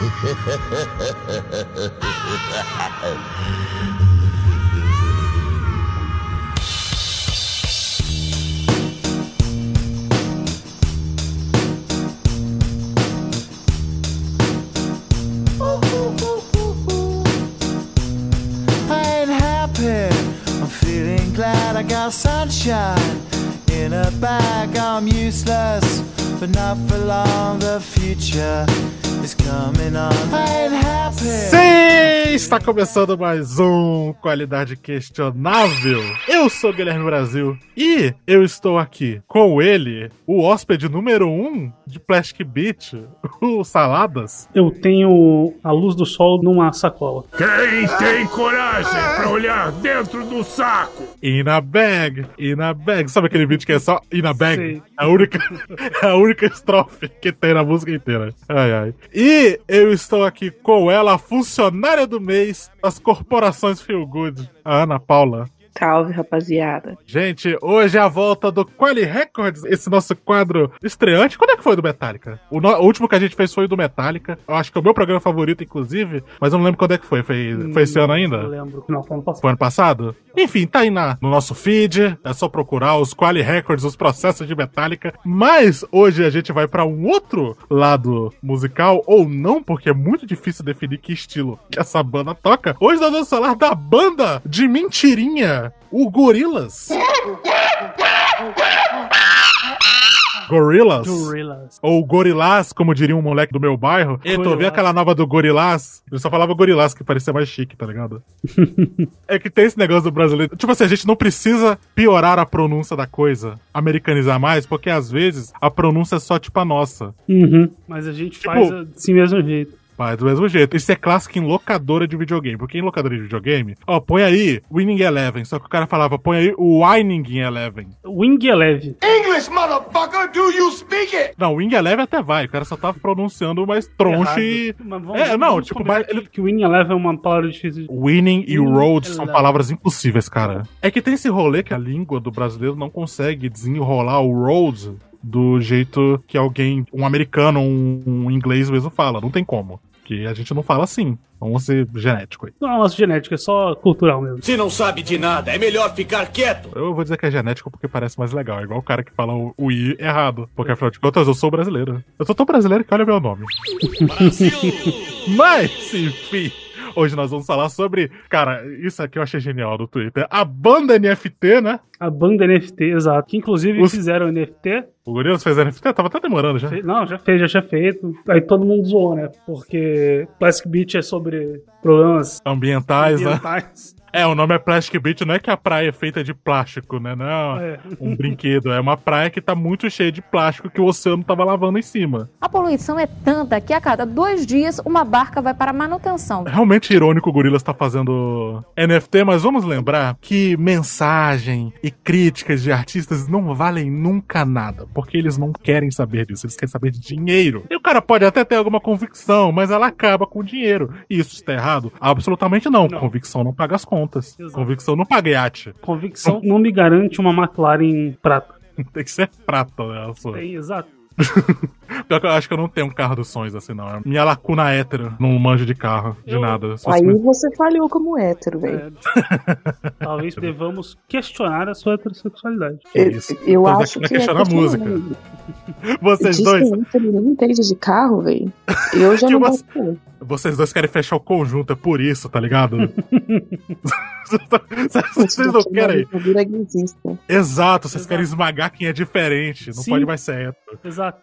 I ain't happy. I'm feeling glad I got sunshine in a bag. I'm useless, but not for long. The future Sim, está começando mais um Qualidade Questionável. Eu sou o Guilherme Brasil e eu estou aqui com ele, o hóspede número um de Plastic Beach, o Saladas. Eu tenho a luz do sol numa sacola. Quem tem coragem pra olhar dentro do saco? In a bag, in a bag. Sabe aquele vídeo que é só in a bag? Sei. A única, a única estrofe que tem na música inteira. Ai, ai. E eu estou aqui com ela, a funcionária do mês das corporações Feel Good, a Ana Paula. Salve, rapaziada. Gente, hoje é a volta do Quali Records, esse nosso quadro estreante. Quando é que foi do Metallica? O, no- o último que a gente fez foi o do Metallica. Eu acho que é o meu programa favorito, inclusive, mas eu não lembro quando é que foi. Foi, foi esse ano Não ainda? lembro. Não, foi ano passado. Foi ano passado? Enfim, tá aí na, no nosso feed. É só procurar os Quali Records, os processos de Metallica. Mas hoje a gente vai pra um outro lado musical, ou não, porque é muito difícil definir que estilo que essa banda toca. Hoje nós vamos falar da banda de mentirinha, o Gorillaz. Gorillaz. Gorillas. Ou Gorilás, como diria um moleque do meu bairro. E tu vê aquela nova do Gorilás? Ele só falava Gorilás, que parecia mais chique, tá ligado? é que tem esse negócio do brasileiro. Tipo assim, a gente não precisa piorar a pronúncia da coisa, americanizar mais, porque às vezes a pronúncia é só tipo a nossa. Uhum. Mas a gente Tipo- faz assim mesmo jeito. Mas do mesmo jeito. Isso é clássico em locadora de videogame. Porque em locadora de videogame, ó, põe aí Winning Eleven. Só que o cara falava, põe aí o Winning Eleven. Wing Eleven. English, motherfucker, do you speak it? Não, Wing Eleven até vai. O cara só tava pronunciando mais tronche e. Mas vamos- É, não, vamos tipo, mas ele- que, Wing Eleven é uma palavra difícil. Winning e Winning road são palavras impossíveis, cara. É que tem esse rolê que a língua do brasileiro não consegue desenrolar o road do jeito que alguém, um americano, um, um inglês mesmo fala. Não tem como. Porque a gente não fala assim. Vamos ser genético aí. Não é nossa genética, é só cultural mesmo. Se não sabe de nada, é melhor ficar quieto. Eu vou dizer que é genético porque parece mais legal. É igual o cara que fala o, o I errado. Porque afinal de contas eu sou brasileiro. Eu sou tão brasileiro que olha meu nome. Mas, enfim. Hoje nós vamos falar sobre. Cara, isso aqui eu achei genial do Twitter. A banda NFT, né? A banda NFT, exato. Que inclusive Os- fizeram NFT. O Gorillaz fez NFT? Tava até demorando já. Não, já fez, já tinha feito. Aí todo mundo zoou, né? Porque Plastic Beach é sobre problemas Ambientais, né? É, o nome é Plastic Beach, não é que a praia é feita de plástico, né? Não, É. um brinquedo. É uma praia que tá muito cheia de plástico que o oceano tava lavando em cima. A poluição é tanta que a cada dois dias uma barca vai para manutenção. Realmente irônico o Gorillaz tá fazendo NFT, mas vamos lembrar que mensagem e críticas de artistas não valem nunca nada, porque eles não querem saber disso, eles querem saber de dinheiro. E o cara pode até ter alguma convicção, mas ela acaba com o dinheiro. E isso está errado? Absolutamente não. Não. Convicção não paga as contas. Exato. Convicção não paga iate. Convicção não me garante uma McLaren prata. Tem que ser prata, né? Tem, exato. Pior que eu acho que eu não tenho um carro dos sonhos assim, não. É Minha lacuna hétero, não manjo de carro, de Eu- nada. Aí me- você falhou como hétero, velho. É. Talvez devamos questionar a sua heterossexualidade. Eu, isso. eu Então, acho que é questionar a música. Vocês Diz dois, que não entende de carro, velho. Eu já não você- vocês dois querem fechar o conjunto, é por isso, tá ligado? vocês não querem. Exato, vocês Exato. querem esmagar quem é diferente. Não Sim. pode mais ser hétero. Exato.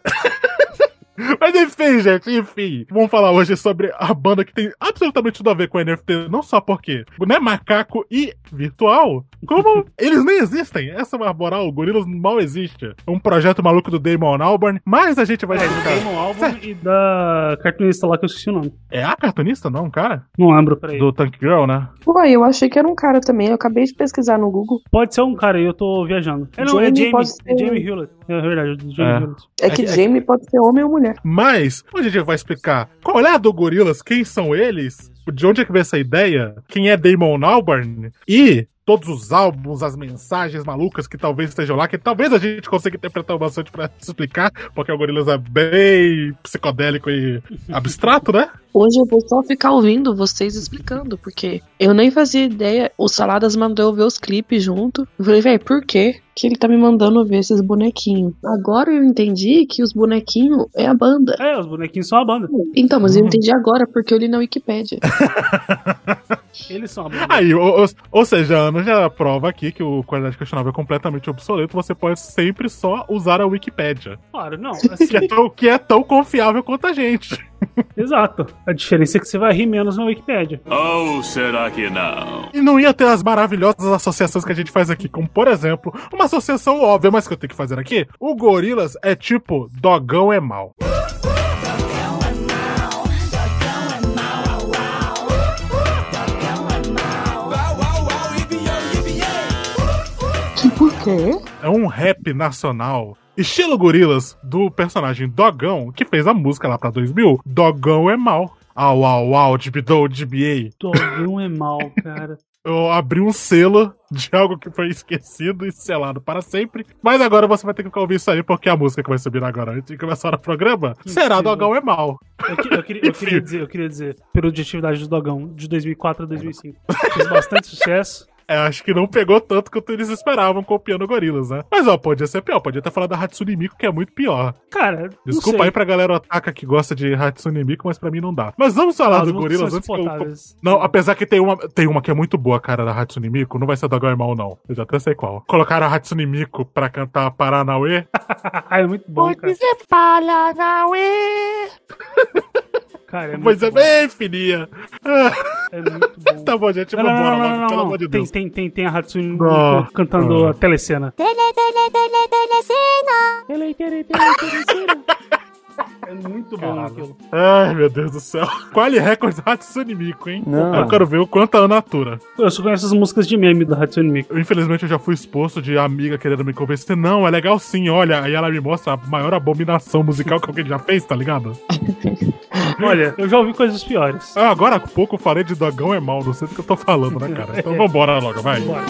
Mas enfim, gente, enfim. Vamos falar hoje sobre a banda que tem absolutamente tudo a ver com NFT. Não só porque não é macaco e virtual, como eles nem existem. Essa é a moral, o Gorillaz mal existe. É um projeto maluco do Damon Albarn, mas a gente vai É, do explicar. Damon Albarn e da cartunista lá que eu esqueci o nome. É a cartunista, não, cara? Não lembro, peraí. Do Tank Girl, né? Ué, eu achei que era um cara também. Eu acabei de pesquisar no Google. Pode ser um cara eu tô viajando. É, não, é Jamie Jamie. pode É ser- Jamie Hewlett. É verdade, Jamie É. Hewlett. É É que que- é Jamie pode ser homem ou mulher. Mas, hoje a gente vai explicar? Qual é a do Gorillaz, quem são eles, de onde é que veio essa ideia, quem é Damon Albarn? E todos os álbuns, as mensagens malucas que talvez estejam lá, que talvez a gente consiga interpretar bastante pra se explicar, porque o Gorillaz é bem psicodélico e abstrato, né? Hoje eu vou só ficar ouvindo vocês explicando, porque eu nem fazia ideia. O Saladas mandou eu ver os clipes junto. Eu falei, velho, por quê que ele tá me mandando ver esses bonequinhos? Agora eu entendi que os bonequinhos é a banda. É, os bonequinhos são a banda. Então, mas eu entendi agora porque eu li na Wikipédia. Eles são a banda. Aí, ou, ou- ou seja, a Ana já prova aqui que o qualidade questionável é completamente obsoleto, você pode sempre só usar a Wikipédia, Claro, não. Assim, que é tão, que é tão confiável quanto a gente. exato. A diferença é que você vai rir menos na Wikipédia. Ou será que não? E não ia ter as maravilhosas associações que a gente faz aqui, como por exemplo, uma associação óbvia, mas que eu tenho que fazer aqui. O Gorilas é tipo dogão é mal. Quê? É um rap nacional. Estilo Gorilas do personagem Dogão, que fez a música lá pra 2000. Dogão é mal. Au, au, au, dibidou, dibiei. Dogão é mal, cara. Eu abri um selo de algo que foi esquecido e selado para sempre. Mas agora você vai ter que ouvir isso aí, porque a música que vai subir agora antes de começar o programa será incrível. Dogão é mal. Eu, que- eu queria, eu queria dizer, eu queria dizer, periodicidade do Dogão, de 2004 a 2005. Fez bastante sucesso. É, acho que não pegou tanto quanto eles esperavam copiando Gorilas, né? Mas ó, podia ser pior, podia ter falado da Hatsune Miku, que é muito pior. Cara, não Desculpa sei. aí pra galera otaka que gosta de Hatsune Miku, mas pra mim não dá. Mas vamos falar As do Gorilas antes que eu... Não, apesar que tem uma, tem uma que é muito boa, cara, da Hatsune Miku. Não vai ser é mal, não. Eu já até sei qual. Colocaram a Hatsune Miku pra cantar Paranauê. Ah, é muito bom, cara. dizer Paranauê. Cara, é Pois é bem fininha. É muito bom. tá bom, gente, Não, não, vambora não, não, pelo amor de Tem, Deus. tem, tem, tem a Hatsune cantando Ah. a telecena. Tele, tele, tele, telecena. É muito bom Caralho. aquilo. Ai, meu Deus do céu. Qual Records Hatsune Miku, hein? Não. Eu quero ver o quanto a Ana atura. Eu só conheço as músicas de meme da Hatsune Miku. Eu, infelizmente, eu já fui exposto de amiga querendo me convencer. Não, é legal sim, olha. Aí ela me mostra a maior abominação musical que alguém já fez, tá ligado? Olha, eu já ouvi coisas piores. Ah, agora há pouco eu falei de dogão é mal, não sei do que eu tô falando, né, cara? Então vambora logo, vai. Bora.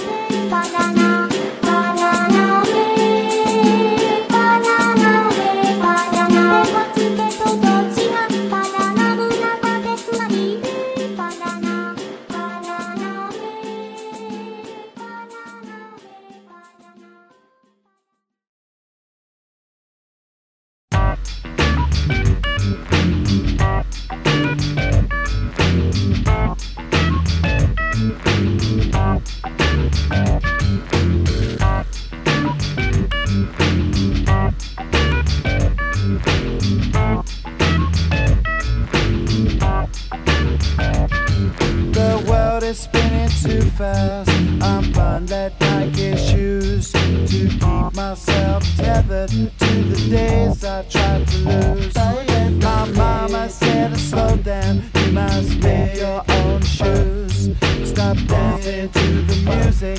Myself tethered to the days I tried to lose. My mama said slow down. You must make your own shoes. Stop dancing to the music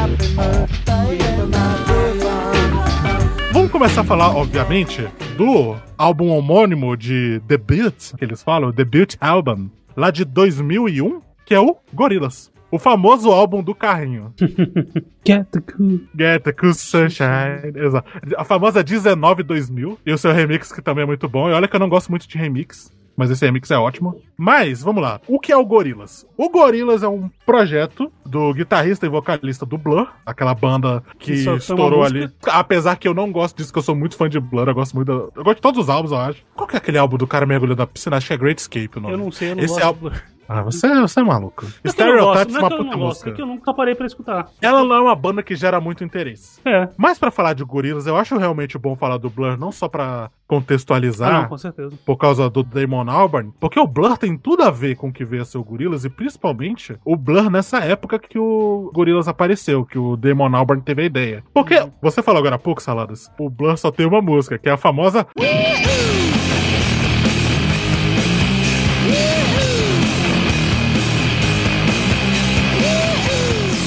happy mood. On. Vamos começar a falar, obviamente, do álbum homônimo de Debut, que eles falam, Debut Album, lá de 2001, que é o Gorillaz. O famoso álbum do carrinho. Get the cool. Get the Cool Sunshine. Exato. A famosa 19 2000. E o seu remix, que também é muito bom. E olha que eu não gosto muito de remix. Mas esse remix é ótimo. Mas, vamos lá. O que é o Gorillaz? O Gorillaz é um projeto do guitarrista e vocalista do Blur, aquela banda que uma estourou ali. Apesar que eu não gosto disso, que eu sou muito fã de Blur, eu gosto muito da... Eu gosto de todos os álbuns, eu acho. Qual que é aquele álbum do cara mergulhando da piscina? Acho que é Great Escape o nome. Eu não sei, eu não Esse gosto. álbum- do- Ah, você, você é maluco. Não é Stereotypes é é uma puta música. é que eu nunca parei pra escutar. Ela não é uma banda que gera muito interesse. É. Mas pra falar de Gorillaz, eu acho realmente bom falar do Blur, não só pra Ah, contextualizar, não, com certeza. por causa do Damon Albarn, porque o Blur tem tudo a ver com o que veio a ser o Gorillaz, e principalmente o Blur nessa época que o Gorillaz apareceu, que o Damon Albarn teve a ideia. Porque, Uhum. você falou agora há pouco, Saladas, o Blur só tem uma música, que é a famosa...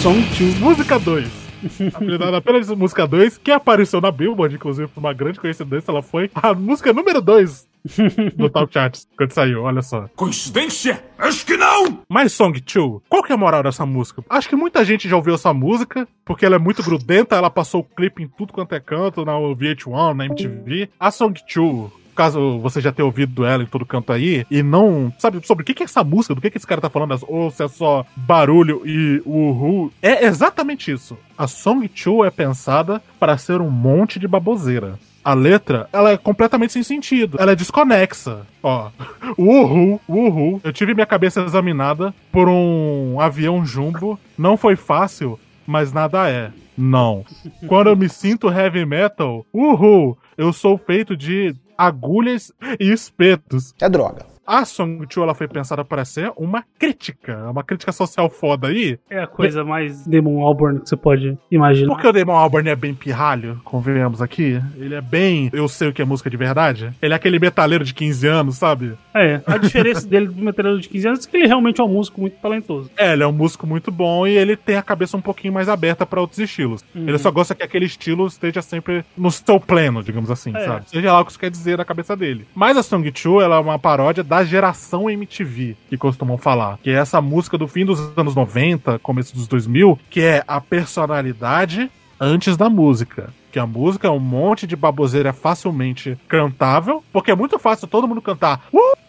Song 2. Música 2. Apelidada apenas de música 2, que apareceu na Billboard, inclusive, por uma grande coincidência, ela foi a música número 2 do Top Charts quando saiu, olha só. Coincidência? Acho que não! Mas Song 2, qual que é a moral dessa música? Acho que muita gente já ouviu essa música, porque ela é muito grudenta, ela passou o clipe em tudo quanto é canto, na VH1, na MTV. A Song 2, caso você já tenha ouvido ela em todo canto aí, e não sabe sobre o que, é essa música, do que, que esse cara tá falando, ou se é só barulho e uhul, é exatamente isso. A Song 2 é pensada para ser um monte de baboseira. A letra, ela é completamente sem sentido. Ela é desconexa. Ó, uhul, uhul. Eu tive minha cabeça examinada por um avião jumbo. Não foi fácil, mas nada é. Não. Quando eu me sinto heavy metal, uhul, eu sou feito de agulhas e espetos. É droga. A Song 2 ela foi pensada para ser uma crítica, uma crítica social foda aí. É a coisa mais Demon Albarn que você pode imaginar. Porque o Demon Albarn é bem pirralho, convenhamos aqui. Ele é bem. Eu sei o que é música de verdade. Ele é aquele metaleiro de 15 anos, sabe? É, a diferença dele do metaleiro de 15 anos é que ele realmente é um músico muito talentoso. É, ele é um músico muito bom e ele tem a cabeça um pouquinho mais aberta para outros estilos. Uhum. Ele só gosta que aquele estilo esteja sempre no seu pleno, digamos assim, É. sabe? Seja lá o que isso quer dizer na cabeça dele. Mas a Song 2, ela é uma paródia da geração MTV, que costumam falar. Que é essa música do fim dos anos 90, começo dos 2000, que é a personalidade antes da música. Que a música é um monte de baboseira facilmente cantável, porque é muito fácil todo mundo cantar. Uhul!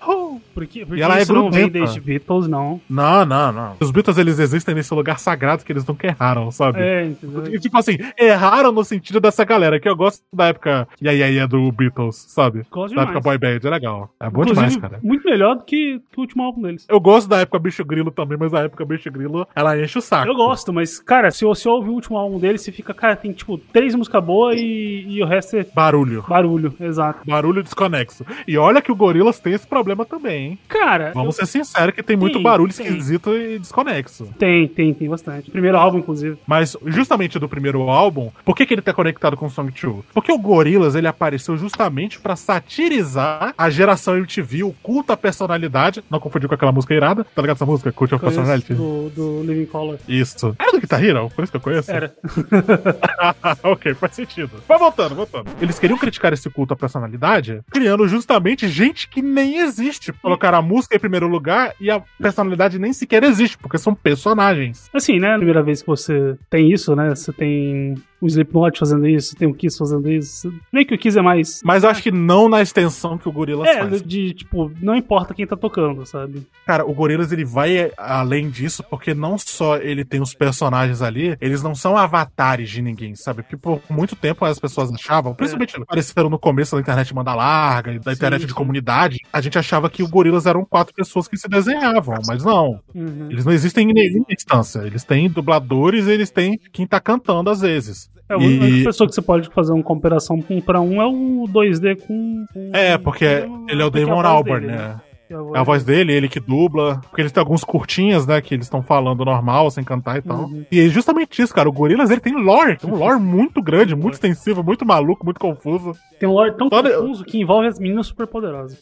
Porque, porque E ela é não vem desde Beatles, não. Não, não, não. Os Beatles eles existem nesse lugar sagrado que eles nunca erraram, sabe? É, entendeu? E, tipo assim, erraram no sentido dessa galera, que eu gosto da época e aí aí é do Beatles, sabe? Gosto Da demais. época boy band, é legal. É bom Inclusive, demais, cara. muito melhor do que, que o último álbum deles. Eu gosto da época Bicho Grilo também, mas a época Bicho Grilo, ela enche o saco. Eu gosto, mas, cara, se você ouve o último álbum deles, você fica, cara, tem tipo três músicas boas e, e o resto é Barulho. barulho, exato. Barulho desconexo. E olha que o Gorillaz tem esse problema também, hein? Cara, Vamos ser sinceros que tem muito Tem, barulho tem. esquisito e desconexo. tem, tem, tem bastante. Primeiro álbum, inclusive. Mas justamente do primeiro álbum, por que, que ele tá conectado com o Song 2? Porque o Gorillaz ele apareceu justamente pra satirizar a geração MTV, o culto à personalidade. Não confundir com aquela música irada, tá ligado essa música? Cult of Personality? do, do Living Color. Isso. Era do Guitar Hero? Por isso que eu conheço? Era. ok, faz sentido. Mas voltando, voltando. Eles queriam criticar esse culto à personalidade, criando justamente gente que nem existe. Colocaram a música em primeiro lugar e a personalidade nem sequer existe, porque são personagens. Assim, né? Primeira vez que você tem isso, né? Você tem o Slipknot fazendo isso, tem o Kiss fazendo isso. Meio que o Kiss é mais. Mas eu acho que não na extensão que o Gorillaz É, faz. de tipo, não importa quem tá tocando, sabe? Cara, o Gorillaz ele vai além disso, porque não só ele tem os personagens ali, eles não são avatares de ninguém, sabe? Porque por muito tempo as pessoas achavam, principalmente apareceram no começo da internet manda larga e da internet de sim. comunidade, a gente achava que o Gorillaz eram quatro pessoas que se desenhavam, mas não. Uhum. Eles não existem em nenhuma instância. Eles têm dubladores, eles têm quem tá cantando às vezes. É, a E- única pessoa que você pode fazer uma comparação um pra um é o 2D com. com- É, porque ele é o a Damon voz Albarn, dele, né? Que É É a voz dele, ele que dubla. Porque eles têm alguns curtinhas, né? Que eles estão falando normal, sem cantar e tal. Uhum. E é justamente isso, cara. O Gorillaz, ele tem lore. Tem um lore muito grande, muito extensivo, muito maluco, muito confuso. Tem um lore tão Só de- confuso que envolve as meninas superpoderosas.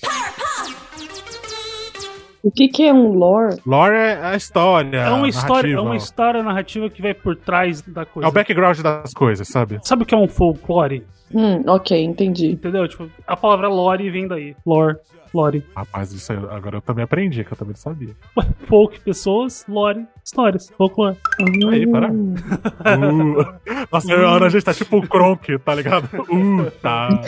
O que, que é um lore? Lore é a história. É uma história, é narrativa. uma história narrativa que vai por trás da coisa. É o background das coisas, sabe? Sabe o que é um folklore? Hum, ok, entendi. Entendeu? Tipo, a palavra lore vem daí. Lore, lore. Rapaz, isso aí, agora eu também aprendi, que eu também não sabia. Folk, pessoas, lore, histórias, folklore. Aí, para. Hum. Uh. Nossa, a Ana, a gente tá tipo o Kronk, tá ligado? Uh, tá.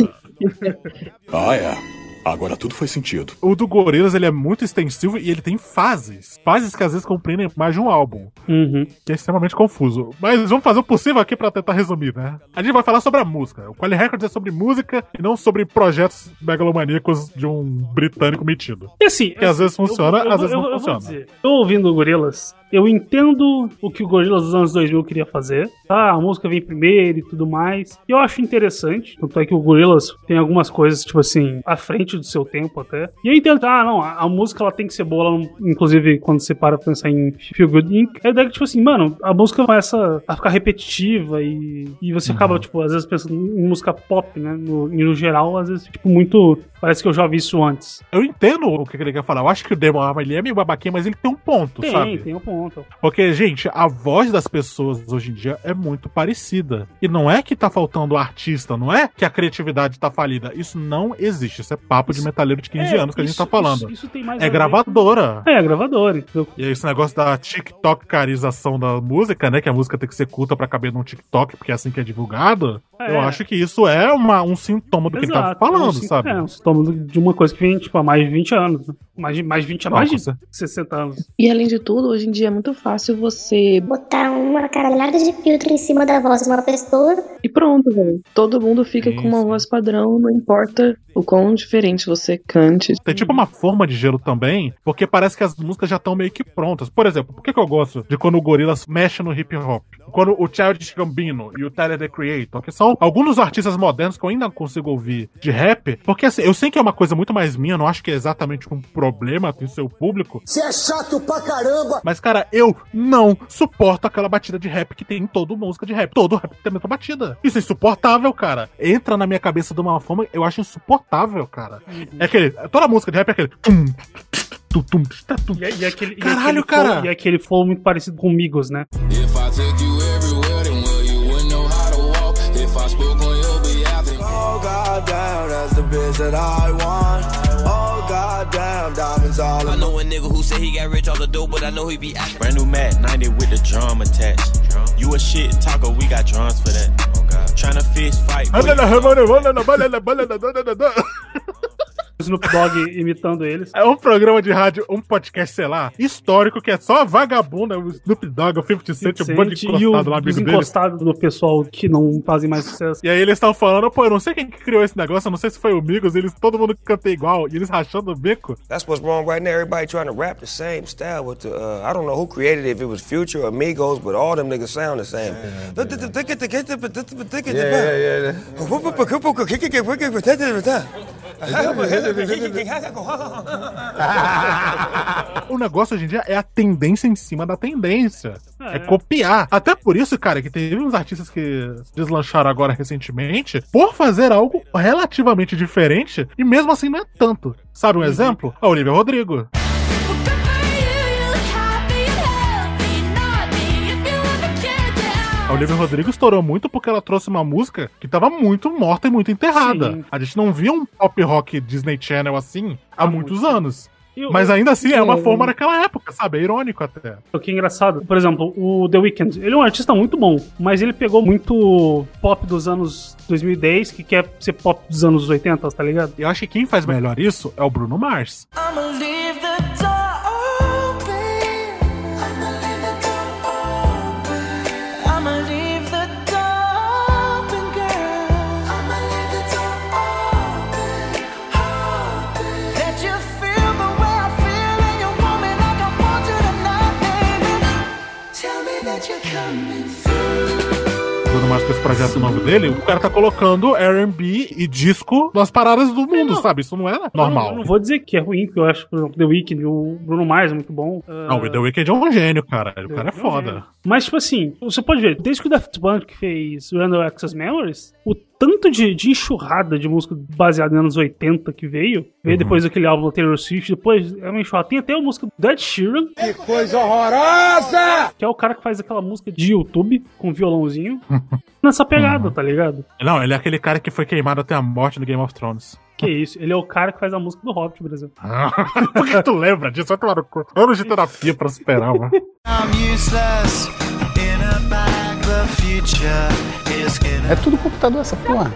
É. Agora tudo faz sentido. O do Gorillaz, ele é muito extensivo e ele tem fases. Fases que às vezes compreendem mais de um álbum. Uhum. que é extremamente confuso. Mas vamos fazer o possível aqui pra tentar resumir, né? A gente vai falar sobre a música. O Quali Records é sobre música e não sobre projetos megalomaníacos de um britânico metido. E assim, Que às vezes funciona, eu, eu, às vezes eu, não eu funciona. Vou dizer, eu ouvindo o Gorillaz, eu entendo o que o Gorillaz dos anos 2000 queria fazer. Ah, a música vem primeiro e tudo mais. E eu acho interessante. Tanto é que o Gorillaz tem algumas coisas, tipo assim, à frente do seu tempo até. E eu entendo, ah, não, a, a música ela tem que ser boa. Não- inclusive, quando você para pra pensar em Feel Good Inc., é a ideia que, tipo assim, mano, a música começa a ficar repetitiva e, e você Uhum. acaba, tipo, às vezes pensando em música pop, né? No, e no geral, às vezes, tipo, muito. Parece que eu já vi isso antes. Eu entendo o que ele quer falar. Eu acho que o Demon Albarn ele é meio babaquinha, mas ele tem um ponto, Tem, sabe? tem um ponto. Porque, gente, a voz das pessoas hoje em dia é muito parecida. E não é que tá faltando artista, não é que a criatividade tá falida. Isso não existe. Isso é papo de metaleiro de 15 É, anos que a gente isso- tá falando. Isso, isso tem mais É a gravadora. com- É, gravadora, entendeu? E aí, esse negócio da TikTokarização da música, né? Que a música tem que ser culta pra caber num TikTok, porque é assim que é divulgado. É. Eu acho que isso é uma, um sintoma do que ele tá Exato. falando, É um sabe? É, um sintoma de uma coisa que vem, tipo, há mais de 20 anos. né? Mais de, mais de 20, há Não, mais de cer- 60 anos. E além de tudo, hoje em dia é muito fácil você. botar uma caralhada de filtro em cima da voz de uma pessoa. E pronto, velho. Todo mundo fica Sim, com uma voz padrão, não importa o quão diferente você cante. Tem tipo uma forma de gelo também, porque parece que as músicas já estão meio que prontas. Por exemplo, por que, que eu gosto de quando o Gorillaz mexe no hip hop? Quando o Childish Gambino e o Tyler, The Creator, que são alguns dos artistas modernos que eu ainda consigo ouvir de rap, porque assim, eu sei que é uma coisa muito mais minha, eu não acho que é exatamente um problema tem seu público, Você é chato pra caramba! mas cara, eu não suporto aquela batida de rap que tem em toda música de rap. Todo rap tem a mesma batida. Isso é insuportável, cara. Entra na minha cabeça de uma forma, eu acho insuportável, cara. É aquele, toda música de rap é aquele tum, tum, tum, tum. E, e aquele, e Caralho, aquele cara. Flow, e aquele flow muito parecido com Migos, né? If I took you everywhere, then well, you wouldn't know how to walk. If I spoke on your behalf, then Oh goddamn, that's the bitch that I want. Oh goddamn, diamonds all I know a nigga who said he got rich off the dope, but I know he be acting. Brand new Mac 90 with the drum attached. You a shit talker, we got drums for that. Oh, Trying to fist fight. Snoop Dogg imitando eles. É um programa de rádio, um podcast, sei lá, histórico, que é só a vagabunda, o Snoop Dogg, o 50 Cent, um monte de Sente, e o, encostado lá, amigo dele. encostados do pessoal que não fazem mais sucesso. E aí eles estão falando, pô, eu não sei quem que criou esse negócio, eu não sei se foi o Migos, eles, todo mundo canta igual, e eles rachando o bico. That's what's wrong right now. Everybody trying to rap the same style with the. Uh, I don't know who created it, if it was Future or Migos, but all them niggas sound the same. O negócio hoje em dia é a tendência em cima da tendência. É, É. copiar. Até por isso, cara, que teve uns artistas que deslancharam agora recentemente por fazer algo relativamente diferente e mesmo assim não é tanto. Sabe um exemplo? A Olivia Rodrigo. Olivia Rodrigo estourou muito porque ela trouxe uma música que tava muito morta e muito enterrada. Sim. A gente não via um pop rock Disney Channel assim há Há muitos muito. anos. E o- Mas ainda assim é uma forma daquela época, sabe? É irônico até. O que é engraçado, por exemplo, o The Weeknd, ele é um artista muito bom, mas ele pegou muito pop dos anos 2010, que quer ser pop dos anos 80, tá ligado? Eu acho que quem faz melhor isso é o Bruno Mars. I'ma leave the door Mars com esse projeto novo dele, o cara tá colocando R&B e disco nas paradas do mundo, sabe? Isso não era Eu não, eu normal. não vou dizer que é ruim, porque eu acho, por exemplo, The Weeknd, o Bruno Mars é muito bom. Não, o The Weeknd é um gênio, cara. O cara é É um foda. Mas, tipo assim, você pode ver, desde que o Daft Punk fez Random Access Memories, o tanto de, de enxurrada de música baseada nos anos 80 que veio, veio depois daquele álbum Taylor Swift, depois é uma enxurrada. Tem até a música do Ed Sheeran, Que coisa horrorosa! que é o cara que faz aquela música de YouTube com violãozinho, nessa pegada, tá ligado? Não, ele é aquele cara que foi queimado até a morte no Game of Thrones. Que isso, ele é o cara que faz a música do Hobbit, Brasil. Por que tu lembra disso? Vai tomar no cu. Anos de terapia pra superar, mano. I'm useless É tudo computador essa porra.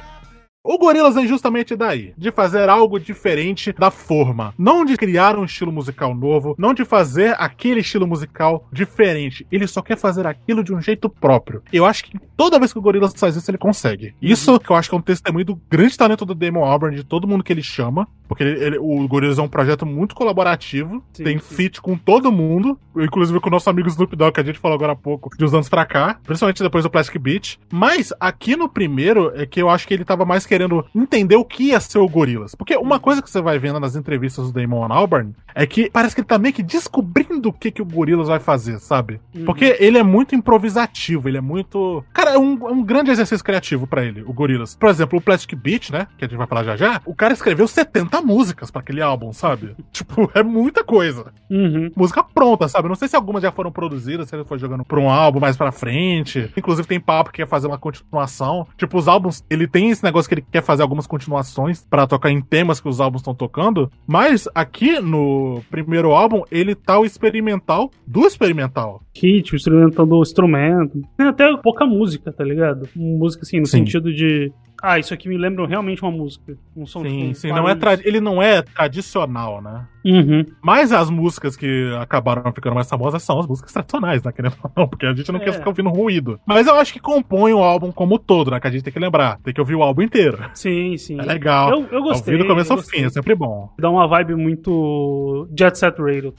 O Gorillaz vem justamente daí, de fazer algo diferente da forma. Não de criar um estilo musical novo, não de fazer aquele estilo musical diferente. Ele só quer fazer aquilo de um jeito próprio. Eu acho que toda vez que o Gorillaz faz isso, ele consegue. Isso que eu acho que é um testemunho do grande talento do Damon Albarn, de todo mundo que ele chama. Porque ele- ele- o Gorillaz é um projeto muito colaborativo, Sim, tem sim. feat com todo mundo, inclusive com o nosso amigo Snoop Dogg, que a gente falou agora há pouco, de uns anos pra cá, principalmente depois do Plastic Beach. Mas aqui no primeiro é que eu acho que ele tava mais querendo entender o que ia ser o Gorillaz. Porque uma coisa que você vai vendo nas entrevistas do Damon Albarn é que parece que ele tá meio que descobrindo o que, que o Gorillaz vai fazer, sabe? Porque ele é muito improvisativo, ele é muito. Cara, é um, é um grande exercício criativo pra ele, o Gorillaz. Por exemplo, o Plastic Beach, né? Que a gente vai falar já já. O cara escreveu 70 músicas pra aquele álbum, sabe? tipo, é muita coisa. Uhum. Música pronta, sabe? Não sei se algumas já foram produzidas, se ele foi jogando pra um álbum mais pra frente. Inclusive tem papo que quer fazer uma continuação. Tipo, os álbuns, ele tem esse negócio que ele quer fazer algumas continuações pra tocar em temas que os álbuns estão tocando, mas aqui no primeiro álbum ele tá o experimental do experimental. Kit, instrumentando o instrumento. Tem até pouca música, tá ligado? Música assim, no Sim. sentido de. Ah, isso aqui me lembra realmente uma música. Um som Sim, tipo, sim, não é tra- ele não é tradicional, né? Uhum. Mas as músicas que acabaram ficando mais famosas são as músicas tradicionais, né? Querendo ou não, porque a gente não É. quer ficar ouvindo ruído. Mas eu acho que compõe o álbum como um todo, né? Que a gente tem que lembrar. Tem que ouvir o álbum inteiro. Sim, sim. É legal. Eu, eu gostei. Ouvir do começo ao fim, é sempre bom. Dá uma vibe muito Jet Set Radio.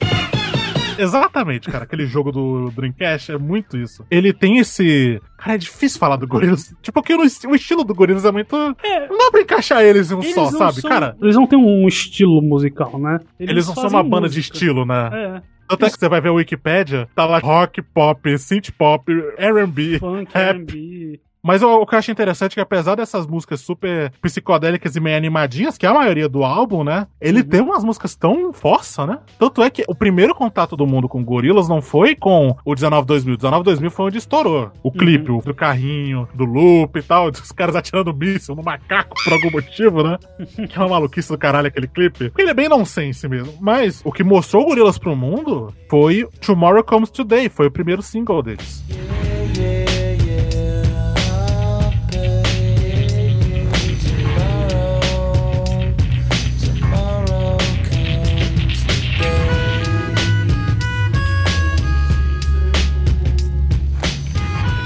Exatamente, cara. Aquele jogo do Dreamcast é muito isso. Ele tem esse. Cara, é difícil falar do Gorillaz. Tipo, porque o o estilo do Gorillaz é muito. Não dá pra encaixar eles em um Eles só, não sabe? são- Cara, Eles não têm um estilo musical, né? eles, não são uma banda de estilo, né? É. Tanto é que você vai ver a Wikipedia, tá lá rock, pop, synth pop, R&B, Funk, rap. R&B. Mas o, o que eu acho interessante é que apesar dessas músicas super psicodélicas e meio animadinhas, que é a maioria do álbum, né? Ele tem umas músicas tão força, né? Tanto é que o primeiro contato do mundo com Gorillaz não foi com o 19-2000. O 19-2000 foi onde estourou. O clipe, o do carrinho, do loop e tal, os caras atirando míssil no macaco por algum motivo, né? Aquela maluquice do caralho aquele clipe. Porque ele é bem nonsense mesmo. Mas o que mostrou o Gorillaz pro mundo foi Tomorrow Comes Today. Foi o primeiro single deles.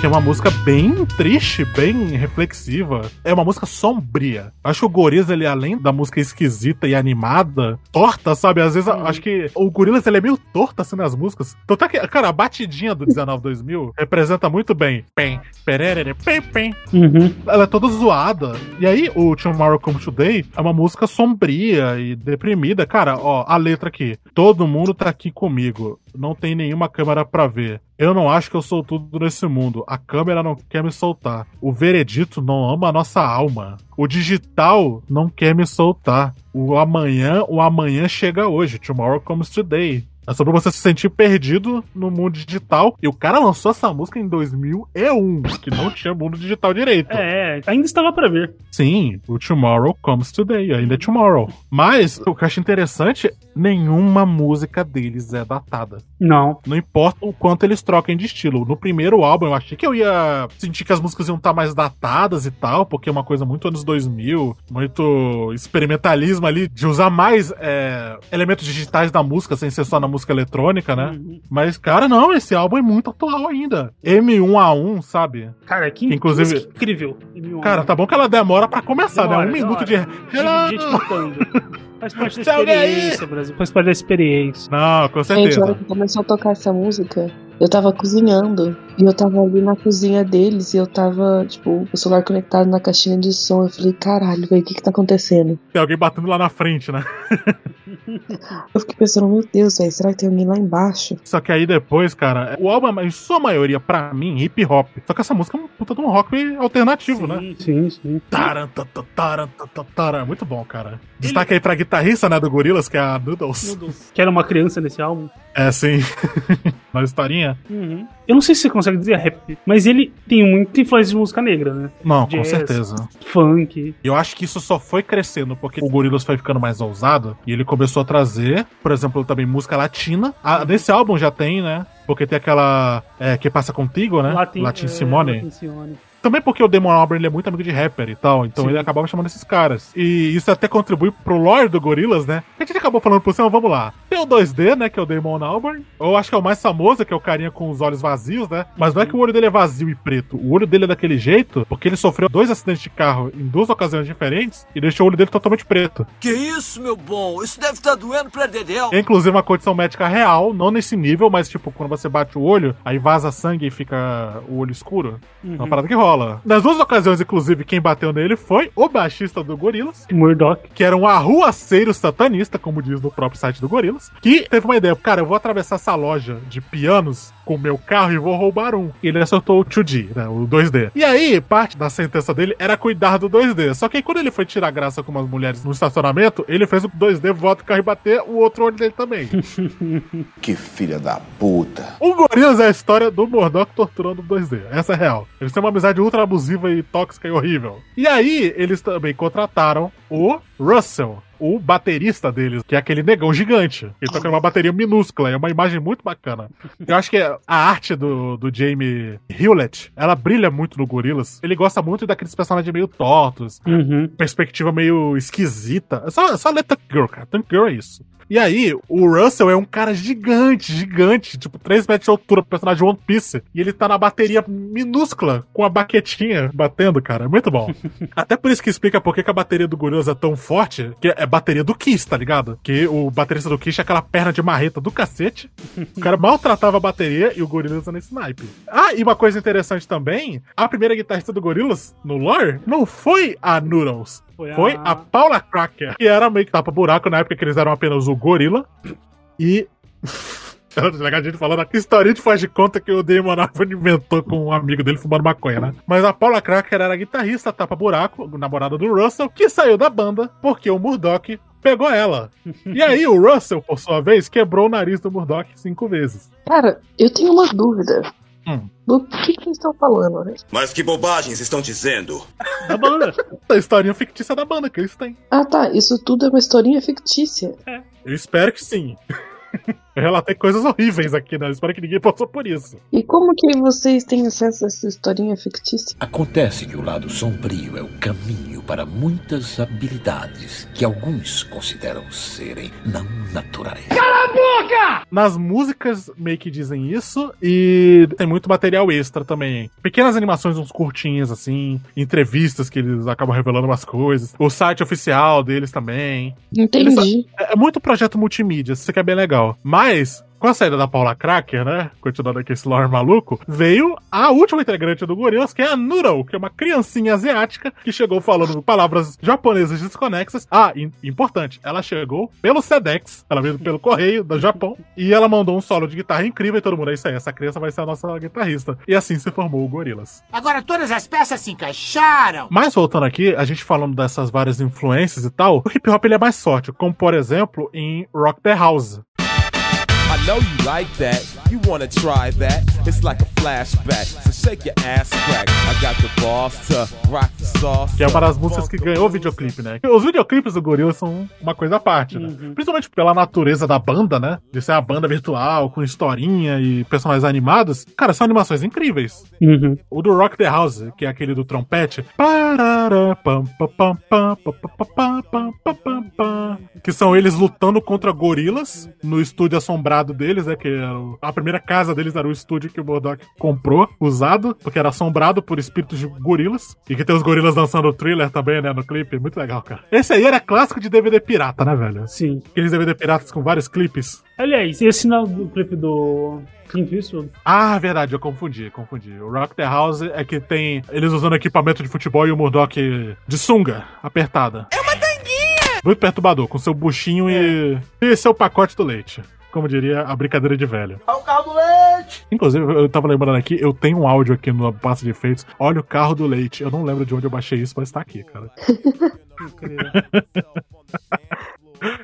Que é uma música bem triste, bem reflexiva. É uma música sombria. Acho que o Gorillaz, ele, além da música esquisita e animada, torta, sabe? Às vezes, acho que o Gorillaz, ele é meio torto, assim, nas músicas. Então tá que, cara, a batidinha do 19-2000 representa muito bem. Pem, pererere, pem, pem. Uhum. Ela é toda zoada. E aí, o Tomorrow Comes Today é uma música sombria e deprimida. Cara, ó, a letra aqui. Todo mundo tá aqui comigo. Não tem nenhuma câmera pra ver. Eu não acho que eu sou tudo nesse mundo. A câmera não quer me soltar. O veredito não ama a nossa alma. O digital não quer me soltar. O amanhã, o amanhã chega hoje. Tomorrow comes today. É sobre você se sentir perdido no mundo digital. E o cara lançou essa música em 2001, que não tinha mundo digital direito. É, ainda estava pra ver. Sim, o Tomorrow Comes Today, ainda é Tomorrow. Mas o que eu acho interessante, nenhuma música deles é datada. Não. Não importa o quanto eles troquem de estilo. No primeiro álbum eu achei que eu ia sentir que as músicas iam estar mais datadas e tal, porque é uma coisa muito anos 2000, muito experimentalismo ali, de usar mais é, elementos digitais da música, sem ser só na música eletrônica, né? Uhum. Mas, cara, não, esse álbum é muito atual ainda. M1A1, sabe? Cara, que, Inclusive- que incrível. Cara, tá bom que ela demora pra começar, Demora, né? Um minuto de. demora. Gente cantando. Faz parte da Tem alguém aí? experiência, Brasil. Faz parte da experiência. Não, com Gente, a hora certeza. que começou a tocar essa música, eu tava cozinhando. E eu tava ali na cozinha deles e eu tava, tipo, o celular conectado na caixinha de som. Eu falei, caralho, velho, o que que tá acontecendo? Tem alguém batendo lá na frente, né? Eu fiquei pensando, meu Deus, velho, será que tem alguém lá embaixo? Só que aí depois, cara, o álbum é, em sua maioria, pra mim, hip hop. Só que essa música é um puta de um rock alternativo, né? Sim, sim. Taran, ta, ta, taran, ta, ta, taran. Muito bom, cara. Destaque aí pra guitarrista, né, do Gorillaz, que é a Noodles. Que era uma criança nesse álbum. É, sim. Na historinha. Uhum. Eu não sei se você consegue dizer rap, mas ele tem muita influência de música negra, né? Não, com Jazz, certeza. Funk. Eu acho que isso só foi crescendo porque o Gorillaz foi ficando mais ousado e ele começou a trazer, por exemplo, também música latina. Ah, nesse álbum já tem, né? Porque tem aquela é, que passa contigo, né? Latin, é, Simone. Latin Simone. Também porque o Damon Albarn ele é muito amigo de rapper e tal, então Sim. ele acabava chamando esses caras. E isso até contribui pro lore do Gorillaz, né? A gente acabou falando por cima, vamos lá. Tem o 2D, né, que é o Damon Albarn. Eu acho que é o mais famoso, que é o carinha com os olhos vazios, né? Mas não é que o olho dele é vazio e preto. O olho dele é daquele jeito porque ele sofreu dois acidentes de carro em duas ocasiões diferentes e deixou o olho dele totalmente preto. Que isso, meu bom? Isso deve estar doendo pra Dedéu. É inclusive uma condição médica real, não nesse nível, mas tipo, quando você bate o olho, aí vaza sangue e fica o olho escuro. É uma Uhum. parada que rola. Nas duas ocasiões, inclusive, quem bateu nele foi o baixista do Gorillaz, Murdoch. que era um arruaceiro satanista, como diz no próprio site do Gorillaz, que teve uma ideia, cara, eu vou atravessar essa loja de pianos com o meu carro e vou roubar um. E ele acertou o 2D, né, o 2D. E aí, parte da sentença dele era cuidar do 2D. Só que aí, quando ele foi tirar graça com umas mulheres no estacionamento, ele fez o 2D, volta o carro e bater o outro olho dele também. Que filha da puta. O Gorillaz é a história do Murdoch torturando o 2D. Essa é real. Eles têm uma amizade ultra abusiva e tóxica e horrível. E aí, eles também contrataram o Russell, o baterista deles, que é aquele negão gigante. Ele toca numa bateria minúscula, é uma imagem muito bacana. Eu acho que a arte do, do Jamie Hewlett, ela brilha muito no Gorillaz. Ele gosta muito daqueles personagens meio tortos, Uhum. perspectiva meio esquisita. É só, é só ler Tank Girl, cara. Tank Girl é isso. E aí, o Russell é um cara gigante, gigante, tipo 3 metros de altura, personagem de One Piece. E ele tá na bateria minúscula, com a baquetinha batendo, cara. É muito bom. Até por isso que explica por que que a bateria do Gorillaz é tão forte, que é bateria do Kiss, tá ligado? Que o baterista do Kiss é aquela perna de marreta do cacete. O cara maltratava a bateria e o Gorillaz nesse naipe. Ah, e uma coisa interessante também, a primeira guitarrista do Gorillaz, no lore, não foi a Noodles. Foi a- Foi a Paula Cracker, que era meio que tapa buraco na época que eles eram apenas o Gorila. E. A gente falando a historinha de faz de conta que o Damon Albarn inventou com um amigo dele fumando maconha, né? Mas a Paula Cracker era a guitarrista tapa buraco, namorada do Russell, que saiu da banda porque o Murdoch pegou ela. E aí o Russell, por sua vez, quebrou o nariz do Murdoch cinco vezes. Cara, eu tenho uma dúvida. Hum. Do que, que eles estão falando, né? Mas que bobagens estão dizendo? Da banda. A historinha fictícia da banda que eles têm. Ah, tá. Isso tudo é uma historinha fictícia. Eu espero que sim. Eu relatei coisas horríveis aqui, né? Eu espero que ninguém passou por isso. E como que vocês têm acesso a essa historinha fictícia? Acontece que o lado sombrio é o caminho para muitas habilidades que alguns consideram serem não naturais. Cala a boca! Nas músicas meio que dizem isso, e tem muito material extra também. Pequenas animações, uns curtinhos assim, entrevistas que eles acabam revelando umas coisas. O site oficial deles também. Entendi. Eles- é é muito projeto multimídia, isso que é bem legal. Mas. Com a saída da Paula Cracker, né? Continuando aqui esse lore maluco, veio a última integrante do Gorillaz, que é a Noodle, que é uma criancinha asiática que chegou falando palavras japonesas desconexas. Ah, im- importante, ela chegou pelo Sedex, ela veio pelo correio do Japão, e ela mandou um solo de guitarra incrível e todo mundo, é isso aí, essa criança vai ser a nossa guitarrista. E assim se formou o Gorillaz. Agora todas as peças se encaixaram. Mas voltando aqui, a gente falando dessas várias influências e tal, o hip hop ele é mais forte, como por exemplo em Rock the House. Know you like that. You wanna try that? It's like a flashback. So shake your ass. I got the boss to rock the sauce. Que é uma das músicas que ganhou o videoclipe, né? Os videoclipes do Gorila são uma coisa à parte, né? Uhum. Principalmente pela natureza da banda, né? De ser a banda virtual, com historinha e personagens animados. Cara, são animações incríveis. Uhum. O do Rock the House, que é aquele do trompete. Que são eles lutando contra gorilas no estúdio assombrado deles, né? Que a primeira casa deles era o estúdio que o Murdoch comprou, usado, porque era assombrado por espíritos de gorilas. E que tem os gorilas dançando o thriller também, né? No clipe. Muito legal, cara. Esse aí era clássico de DVD pirata, né, velho? Sim. Aqueles DVD piratas com vários clipes. Aliás, e esse não do clipe do Clint Eastwood? Ah, verdade, eu confundi, confundi. O Rock the House é que tem eles usando equipamento de futebol e o Murdoch de sunga, apertada. É uma tanguinha! Muito perturbador, com seu buchinho e, e seu pacote do leite. Como diria a brincadeira de velho. Olha o carro do leite. Inclusive, eu tava lembrando aqui, eu tenho um áudio aqui no pasta de efeitos. Olha o carro do leite. Eu não lembro de onde eu baixei isso, mas tá aqui, cara.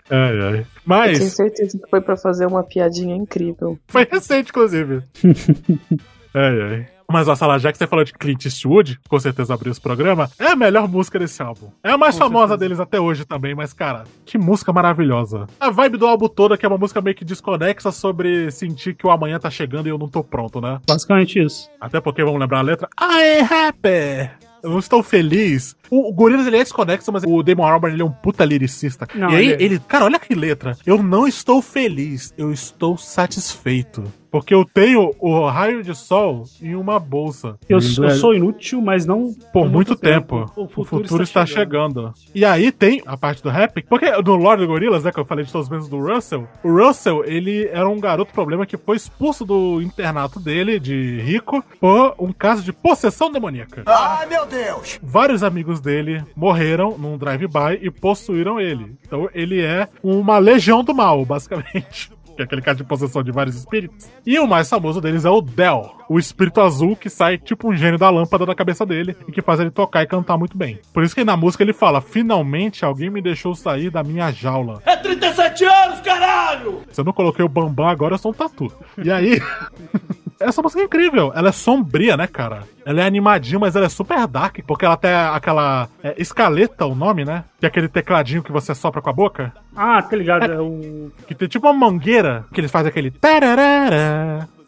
ai, ai. Eu tenho Mas certeza que foi pra fazer uma piadinha incrível. foi recente, inclusive. ai, ai. Mas, ó, Sala, já que você falou de Clint Eastwood, com certeza abriu esse programa, é a melhor música desse álbum. É a mais Com famosa certeza. deles até hoje também, mas, cara, que música maravilhosa. A vibe do álbum toda, que é uma música meio que desconexa sobre sentir que o amanhã tá chegando e eu não tô pronto, né? Basicamente isso. Até porque, vamos lembrar a letra, I am happy! Eu não estou feliz. O, o Gorillaz, ele é desconexo, mas o Damon Albarn, ele é um puta lyricista. Não, e aí, ele é. ele... Cara, olha que letra. Eu não estou feliz, eu estou satisfeito. Porque eu tenho o raio de sol em uma bolsa. Eu, eu é- sou inútil, mas não por muito tempo. O O futuro, está, chegando. E aí tem a parte do rap, porque no Lord Gorillaz, né, que eu falei de todos os membros do Russell, o Russell, ele era um garoto problema que foi expulso do internato dele, de rico, por um caso de possessão demoníaca. Ai, meu Deus. Vários amigos dele morreram num drive-by e possuíram ele. Então ele é uma legião do mal, basicamente. Que é aquele caso de possessão de vários espíritos. E o mais famoso deles é o Del, o espírito azul que sai tipo um gênio da lâmpada da cabeça dele e que faz ele tocar e cantar muito bem. Por isso que na música ele fala: Finalmente alguém me deixou sair da minha jaula. É 37 anos, caralho! Se eu não coloquei o bambam agora, eu sou um tatu. E aí. Essa música é incrível. Ela é sombria, né, cara? Ela é animadinha, mas ela é super dark, porque ela tem aquela. É, escaleta, o nome, né? Que é aquele tecladinho que você sopra com a boca. Ah, tá ligado. É o. Que tem tipo uma mangueira, que eles fazem aquele.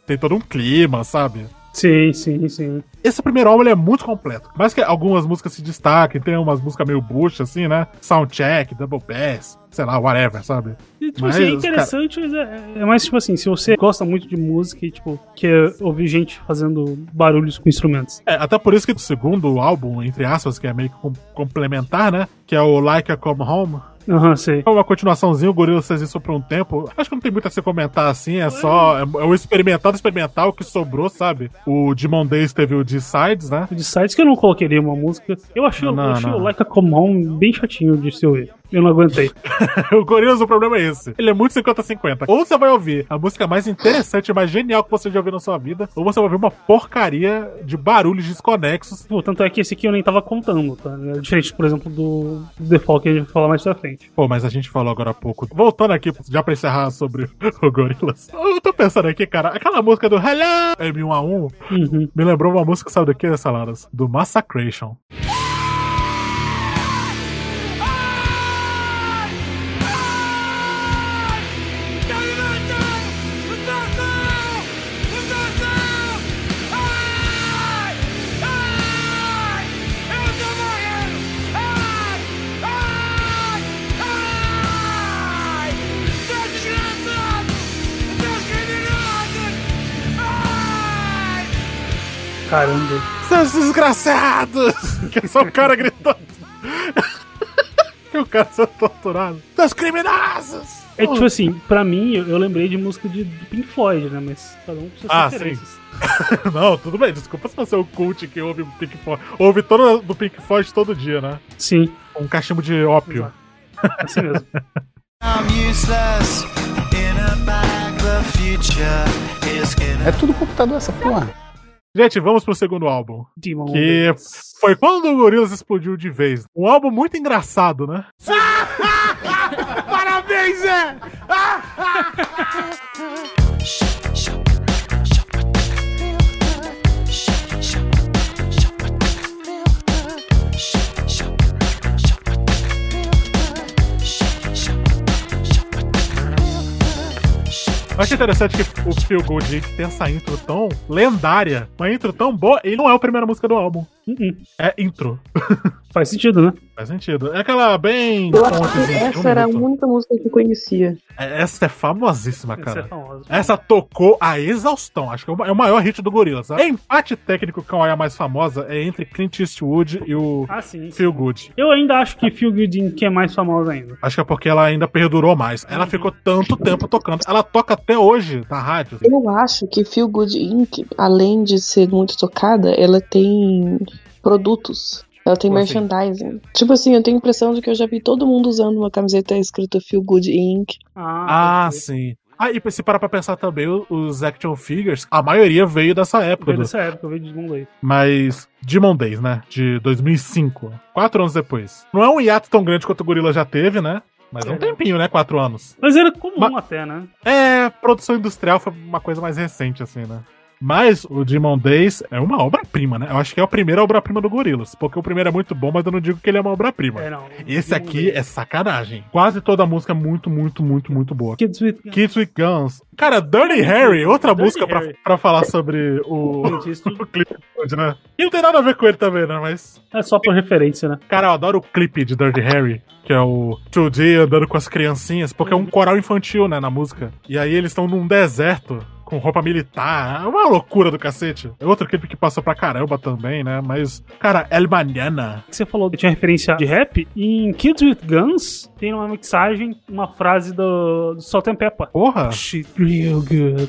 Tem todo um clima, sabe? Sim, sim, sim. Esse primeiro álbum é muito completo. Mais que algumas músicas se destaquem, tem umas músicas meio bucha, assim, né? Soundcheck, Double Bass, sei lá, whatever, sabe? E, tipo assim, é interessante, mas é, é mais tipo assim, se você gosta muito de música e, tipo, quer ouvir gente fazendo barulhos com instrumentos. É, até por isso que o segundo álbum, entre aspas, que é meio que com- complementar, né? Que é o Like a Come Home. Aham, sei. É uma continuaçãozinha, o Gorilla fez isso por um tempo. Acho que não tem muito a se comentar assim, é só. É, é o experimental do experimental que sobrou, sabe? O Demon Days teve o D-Sides, né? De sites que eu não coloquei uma música. Eu achei, Não, eu achei não. o Like a Come Home bem chatinho de se ouvir. Eu não aguentei. o Gorillaz, o problema é esse. Ele é muito 50-50. Ou você vai ouvir a música mais interessante e mais genial que você já ouviu na sua vida, ou você vai ouvir uma porcaria de barulhos desconexos. Pô, tanto é que esse aqui eu nem tava contando, tá? É diferente, por exemplo, do, Default que a gente vai falar mais pra frente. Pô, mas a gente falou agora há pouco. Voltando aqui, já pra encerrar sobre o Gorillaz. Eu tô pensando aqui, cara, aquela música do Hello M1A1 me lembrou uma música, sabe do que, Saladas? Do Massacration. Caramba. Seus desgraçados! Que é só o cara gritando. que o cara sendo torturado. Seus criminosos! É tipo assim, pra mim, eu, eu lembrei de música de, de Pink Floyd, né? Mas cada um com suas Ah, referências. Não, tudo bem, desculpa se você é o cult que ouve Pink Floyd. Ouve todo do Pink Floyd todo dia, né? Sim. Um cachimbo de ópio. Assim mesmo. I'm useless in a bag. The future is gonna. É tudo computador essa porra. Gente, vamos pro segundo álbum. Demon Que foi quando o Gorillaz explodiu de vez. Um álbum muito engraçado, né? Parabéns, Zé! Eu acho interessante que o Feel Good tem essa intro tão lendária, uma intro tão boa, e não é a primeira música do álbum. É intro. Faz sentido, né? Faz sentido. É aquela bem. Eu acho que fontezinha, um essa era a única música que eu conhecia. É, Essa é famosíssima, cara. é famosa. Essa tocou a exaustão. Acho que é o é maior hit do Gorillaz. sabe? É empate técnico é a mais famosa é entre Clint Eastwood e o Ah, sim. Feel Good. Eu ainda acho que Feel Good Inc. é mais famosa ainda. Acho que é porque ela ainda perdurou mais. Ela ficou tanto tempo tocando. Ela toca até hoje na rádio. Eu acho que Feel Good Inc., além de ser muito tocada, ela tem produtos. Ela tem Como assim? merchandising. Tipo assim, eu tenho a impressão de que eu já vi todo mundo usando uma camiseta escrita Feel Good Inc. Ah, sim. Ah, e se parar pra pensar também, os action figures, a maioria veio dessa época. Foi do- dessa época, veio de Moon Mas Demon Days, né? De 2005. Quatro anos depois. Não é um hiato tão grande quanto o Gorilla já teve, né? Mas é um tempinho, né? Quatro anos. Mas era comum até, né? É, produção industrial foi uma coisa mais recente, assim, né? Mas o Demon Days é uma obra-prima, né? Eu acho que é a primeira obra-prima do Gorillaz. Porque o primeiro é muito bom, mas eu não digo que ele é uma obra-prima. É, não. Esse aqui é sacanagem. Quase toda a música é muito, muito, muito, muito boa. Kids with Guns. Kids with Guns. Cara, Dirty Harry, outra Dirty música pra, Harry. pra falar sobre o, o clipe, né? E não tem nada a ver com ele também, né? Mas. É só por referência, né? Cara, eu adoro o clipe de Dirty Harry, que é o 2D andando com as criancinhas, porque é um coral infantil, né, na música. E aí eles estão num deserto. Com roupa militar, é uma loucura do cacete. É outro clipe que passou pra caramba também, né? Mas, cara, El Manana. Você falou que tinha referência de rap. Em Kids with Guns tem uma mixagem, uma frase do, do Salt and Pepper. Porra! It real good.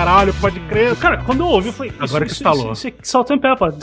Caralho, pode crer. Cara, quando eu ouvi, eu falei, Agora que isso, instalou. Isso, isso é Salt and Pepper.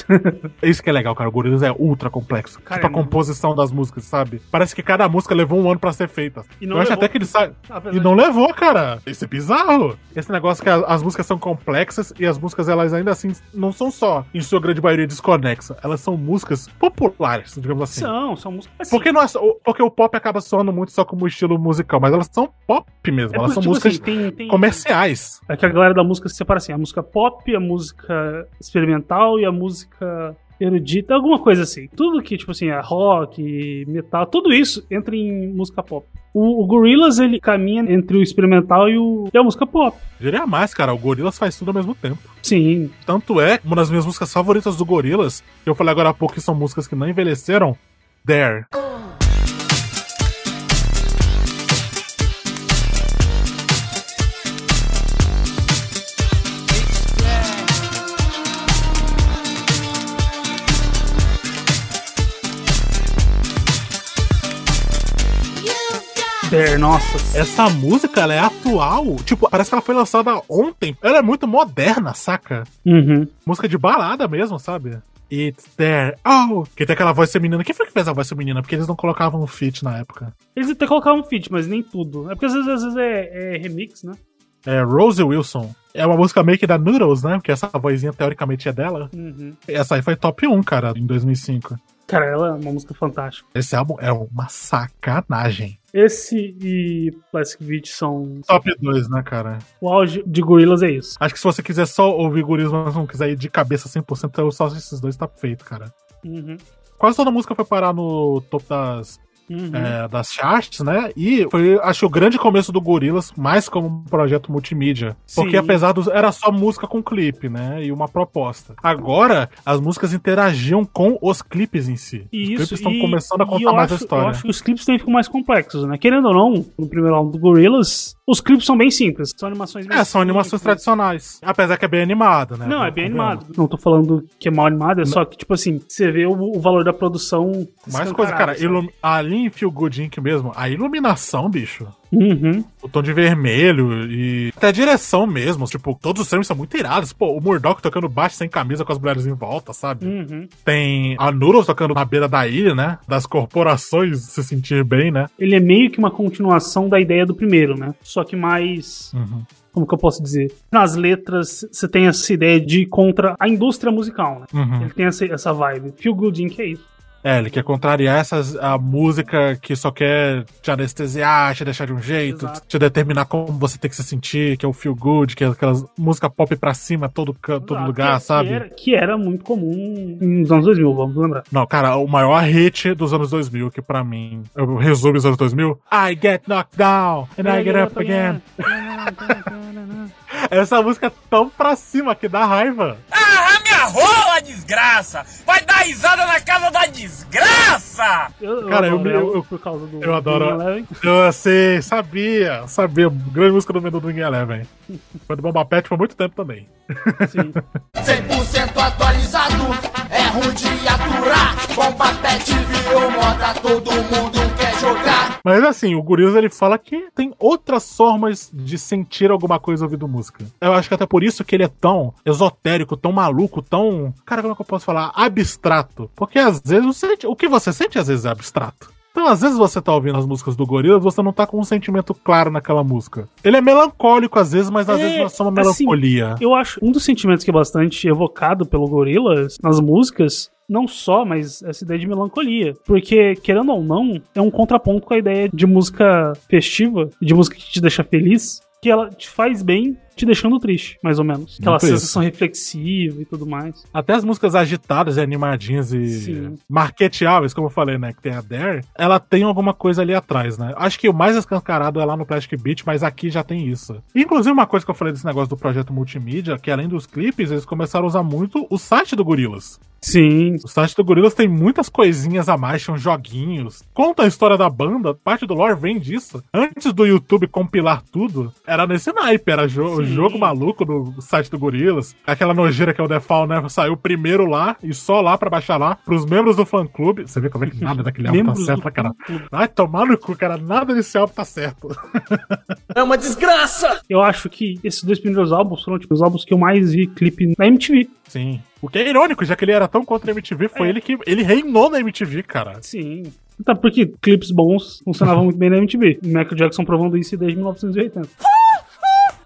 Isso que é legal, cara. O Gorillaz é ultra complexo. Cara, tipo, a é composição das músicas, sabe? Parece que cada música levou um ano pra ser feita. E não eu acho levou. até que ele sai. Apesar E de- não levou, cara. Isso é bizarro. Esse negócio que as músicas são complexas e as músicas, elas ainda assim, não são só, em sua grande maioria, desconexas. Elas são músicas populares, digamos assim. São, são músicas. Assim, Porque, não é só- porque o pop acaba soando muito só como estilo musical, mas elas são pop mesmo. É elas são tipo músicas assim, tem- tem- comerciais. É que a galera da música se separa assim: a música pop, a música experimental e a música erudita, alguma coisa assim. Tudo que, tipo assim, é rock, metal, tudo isso entra em música pop. O, o Gorillaz, ele caminha entre o experimental e, o, e a música pop. Diria mais, cara. O Gorillaz faz tudo ao mesmo tempo. Sim. Tanto é, uma das minhas músicas favoritas do Gorillaz, que eu falei agora há pouco que são músicas que não envelheceram, There. There, nossa. Essa música, ela é atual. Tipo, parece que ela foi lançada ontem. Ela é muito moderna, saca? Uhum. Música de balada mesmo, sabe? It's there. Oh! Que tem aquela voz feminina. Quem foi que fez a voz feminina? Porque eles não colocavam feat na época. Eles até colocavam feat, mas nem tudo. É porque às vezes, às vezes é, é remix, né? É Rose Wilson. É uma música meio que da Noodles, né? Porque essa vozinha teoricamente é dela. Uhum. Essa aí foi top 1, cara, em 2005. Cara, ela é uma música fantástica. Esse álbum é uma sacanagem. Esse e Plastic Beach são. Top 2, né, cara? O auge de Gorillaz é isso. Acho que se você quiser só ouvir Gorillaz, mas não quiser ir de cabeça 100%, então só esses dois tá feito, cara. Uhum. Quase toda a música foi parar no topo das, Uhum. é, das charts, né? E foi, acho, o grande começo do Gorillaz, mais como um projeto multimídia. Porque Sim. apesar dos. Era só música com clipe, né? E uma proposta. Agora, as músicas interagiam com os clipes em si. E os isso, clipes estão começando a contar mais a acho- história. Eu acho que os clipes também ficam mais complexos, né? Querendo ou não, no primeiro álbum do Gorillaz, os clipes são bem simples. São animações bem É, são animações tradicionais. Apesar que é bem animado, né? Não, é bem animado. Não tô falando que é mal animado, é só que, tipo assim, você vê o, o valor da produção. Mais coisa, cara, sabe? ilum... ali em Feel Good Inc. mesmo, a iluminação, bicho. Uhum. O tom de vermelho e até a direção mesmo. Tipo, todos os frames são muito irados. Pô, o Murdoch tocando baixo sem camisa com as mulheres em volta, sabe? Uhum. Tem a Noodles tocando na beira da ilha, né? Das corporações se sentir bem, né? Ele é meio que uma continuação da ideia do primeiro, né? Só que mais. Uhum. Como que eu posso dizer? Nas letras, você tem essa ideia de ir contra a indústria musical, né? Uhum. Ele tem essa, essa vibe. Feel Good Inc. é isso. É, ele quer contrariar essas, a música que só quer te anestesiar, te deixar de um jeito, Exato. te determinar como você tem que se sentir, que é o feel good, que é aquelas música pop pra cima, todo, todo lugar, que, sabe? Que era, que era muito comum nos anos 2000, vamos lembrar. Não, cara, o maior hit dos anos 2000, que pra mim, eu resumo os anos 2000, I get knocked down and I get up again. Essa música é tão pra cima que dá raiva. Rola, desgraça! Vai dar risada na casa da desgraça! Eu, Cara, eu, eu, eu, por causa do. eu adoro. Eu sei, sabia, sabia. Grande música do Menu do Wing Eleven. Foi do Bomba Pet por muito tempo também. 100% atualizado, é ruim de aturar. Bomba pet virou moda, todo mundo quer jogar. Mas assim, o Gorillaz ele fala que tem outras formas de sentir alguma coisa ouvindo música. Eu acho que até por isso que ele é tão esotérico, tão maluco, tão. Cara, como é que eu posso falar? Abstrato. Porque às vezes o que você sente às vezes é abstrato. Então, às vezes você tá ouvindo as músicas do Gorillaz, você não tá com um sentimento claro naquela música. Ele é melancólico às vezes, mas às É, vezes não é só uma assim, melancolia. Eu acho um dos sentimentos que é bastante evocado pelo Gorillaz nas músicas, não só, mas essa ideia de melancolia. Porque, querendo ou não, é um contraponto com a ideia de música festiva, de música que te deixa feliz, que ela te faz bem te deixando triste, mais ou menos. Aquela Muito isso. sensação reflexiva e tudo mais. Até as músicas agitadas e animadinhas e Sim. marketeáveis, como eu falei, né? Que tem a Dare, ela tem alguma coisa ali atrás, né? Acho que o mais escancarado é lá no Plastic Beach, mas aqui já tem isso. Inclusive, uma coisa que eu falei desse negócio do projeto multimídia, que além dos clipes, eles começaram a usar muito o site do Gorillaz. Sim. O site do Gorillaz tem muitas coisinhas a mais, são joguinhos. Conta a história da banda, parte do lore vem disso. Antes do YouTube compilar tudo, era nesse naipe, era jo Sim. jogo maluco do site do Gorillaz. Aquela nojeira que é o Defal, né? Saiu primeiro lá e só lá pra baixar lá, pros membros do fã clube. Você vê como é que nada daquele álbum tá Membros certo, do né, cara? Ai, tomar no cu, cara, nada desse álbum tá certo. É uma desgraça! Eu acho que esses dois primeiros álbuns foram tipo, os álbuns que eu mais vi clipe na MTV. Sim. O que é irônico, já que ele era tão contra a MTV, foi ele que ele reinou na MTV, cara. Sim. Tá, porque clipes bons funcionavam muito bem na MTV. O Michael Jackson provando isso desde 1980.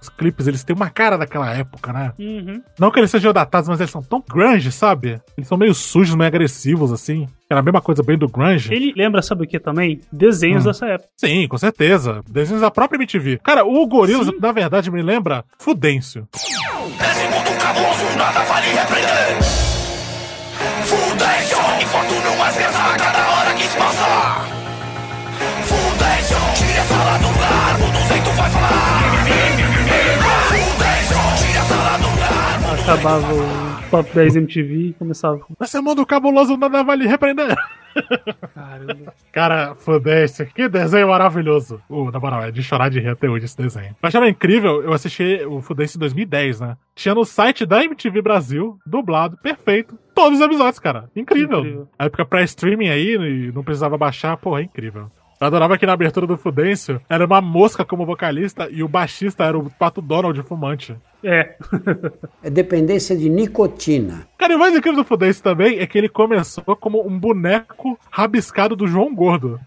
Os clipes, eles têm uma cara daquela época, né? Uhum. Não que eles sejam datados, mas eles são tão grunge, sabe? Eles são meio sujos, meio agressivos, assim. Era a mesma coisa bem do grunge. Ele lembra, sabe o que também? Desenhos Hum. dessa época. Sim, com certeza. Desenhos da própria MTV. Cara, o Gorillaz, na verdade, me lembra Fudêncio. Nesse mundo cabuloso nada vale repreender vai falar do Acabava o Top 10 MTV e começava. Nesse mundo cabuloso nada vale repreender. Caramba. Cara, Fudêncio, que desenho maravilhoso. Uh, na moral, é de chorar de rir até hoje esse desenho. Eu achava incrível, eu assisti o Fudêncio em 2010, né? Tinha no site da MTV Brasil, dublado, perfeito. Todos os episódios, cara. Incrível. Incrível. A época pré-streaming aí, não precisava baixar, porra, é incrível. Eu adorava que na abertura do Fudêncio era uma mosca como vocalista e o baixista era o Pato Donald fumante. É. É dependência de nicotina. Cara, e o mais incrível do Fudêncio também é que ele começou como um boneco rabiscado do João Gordo.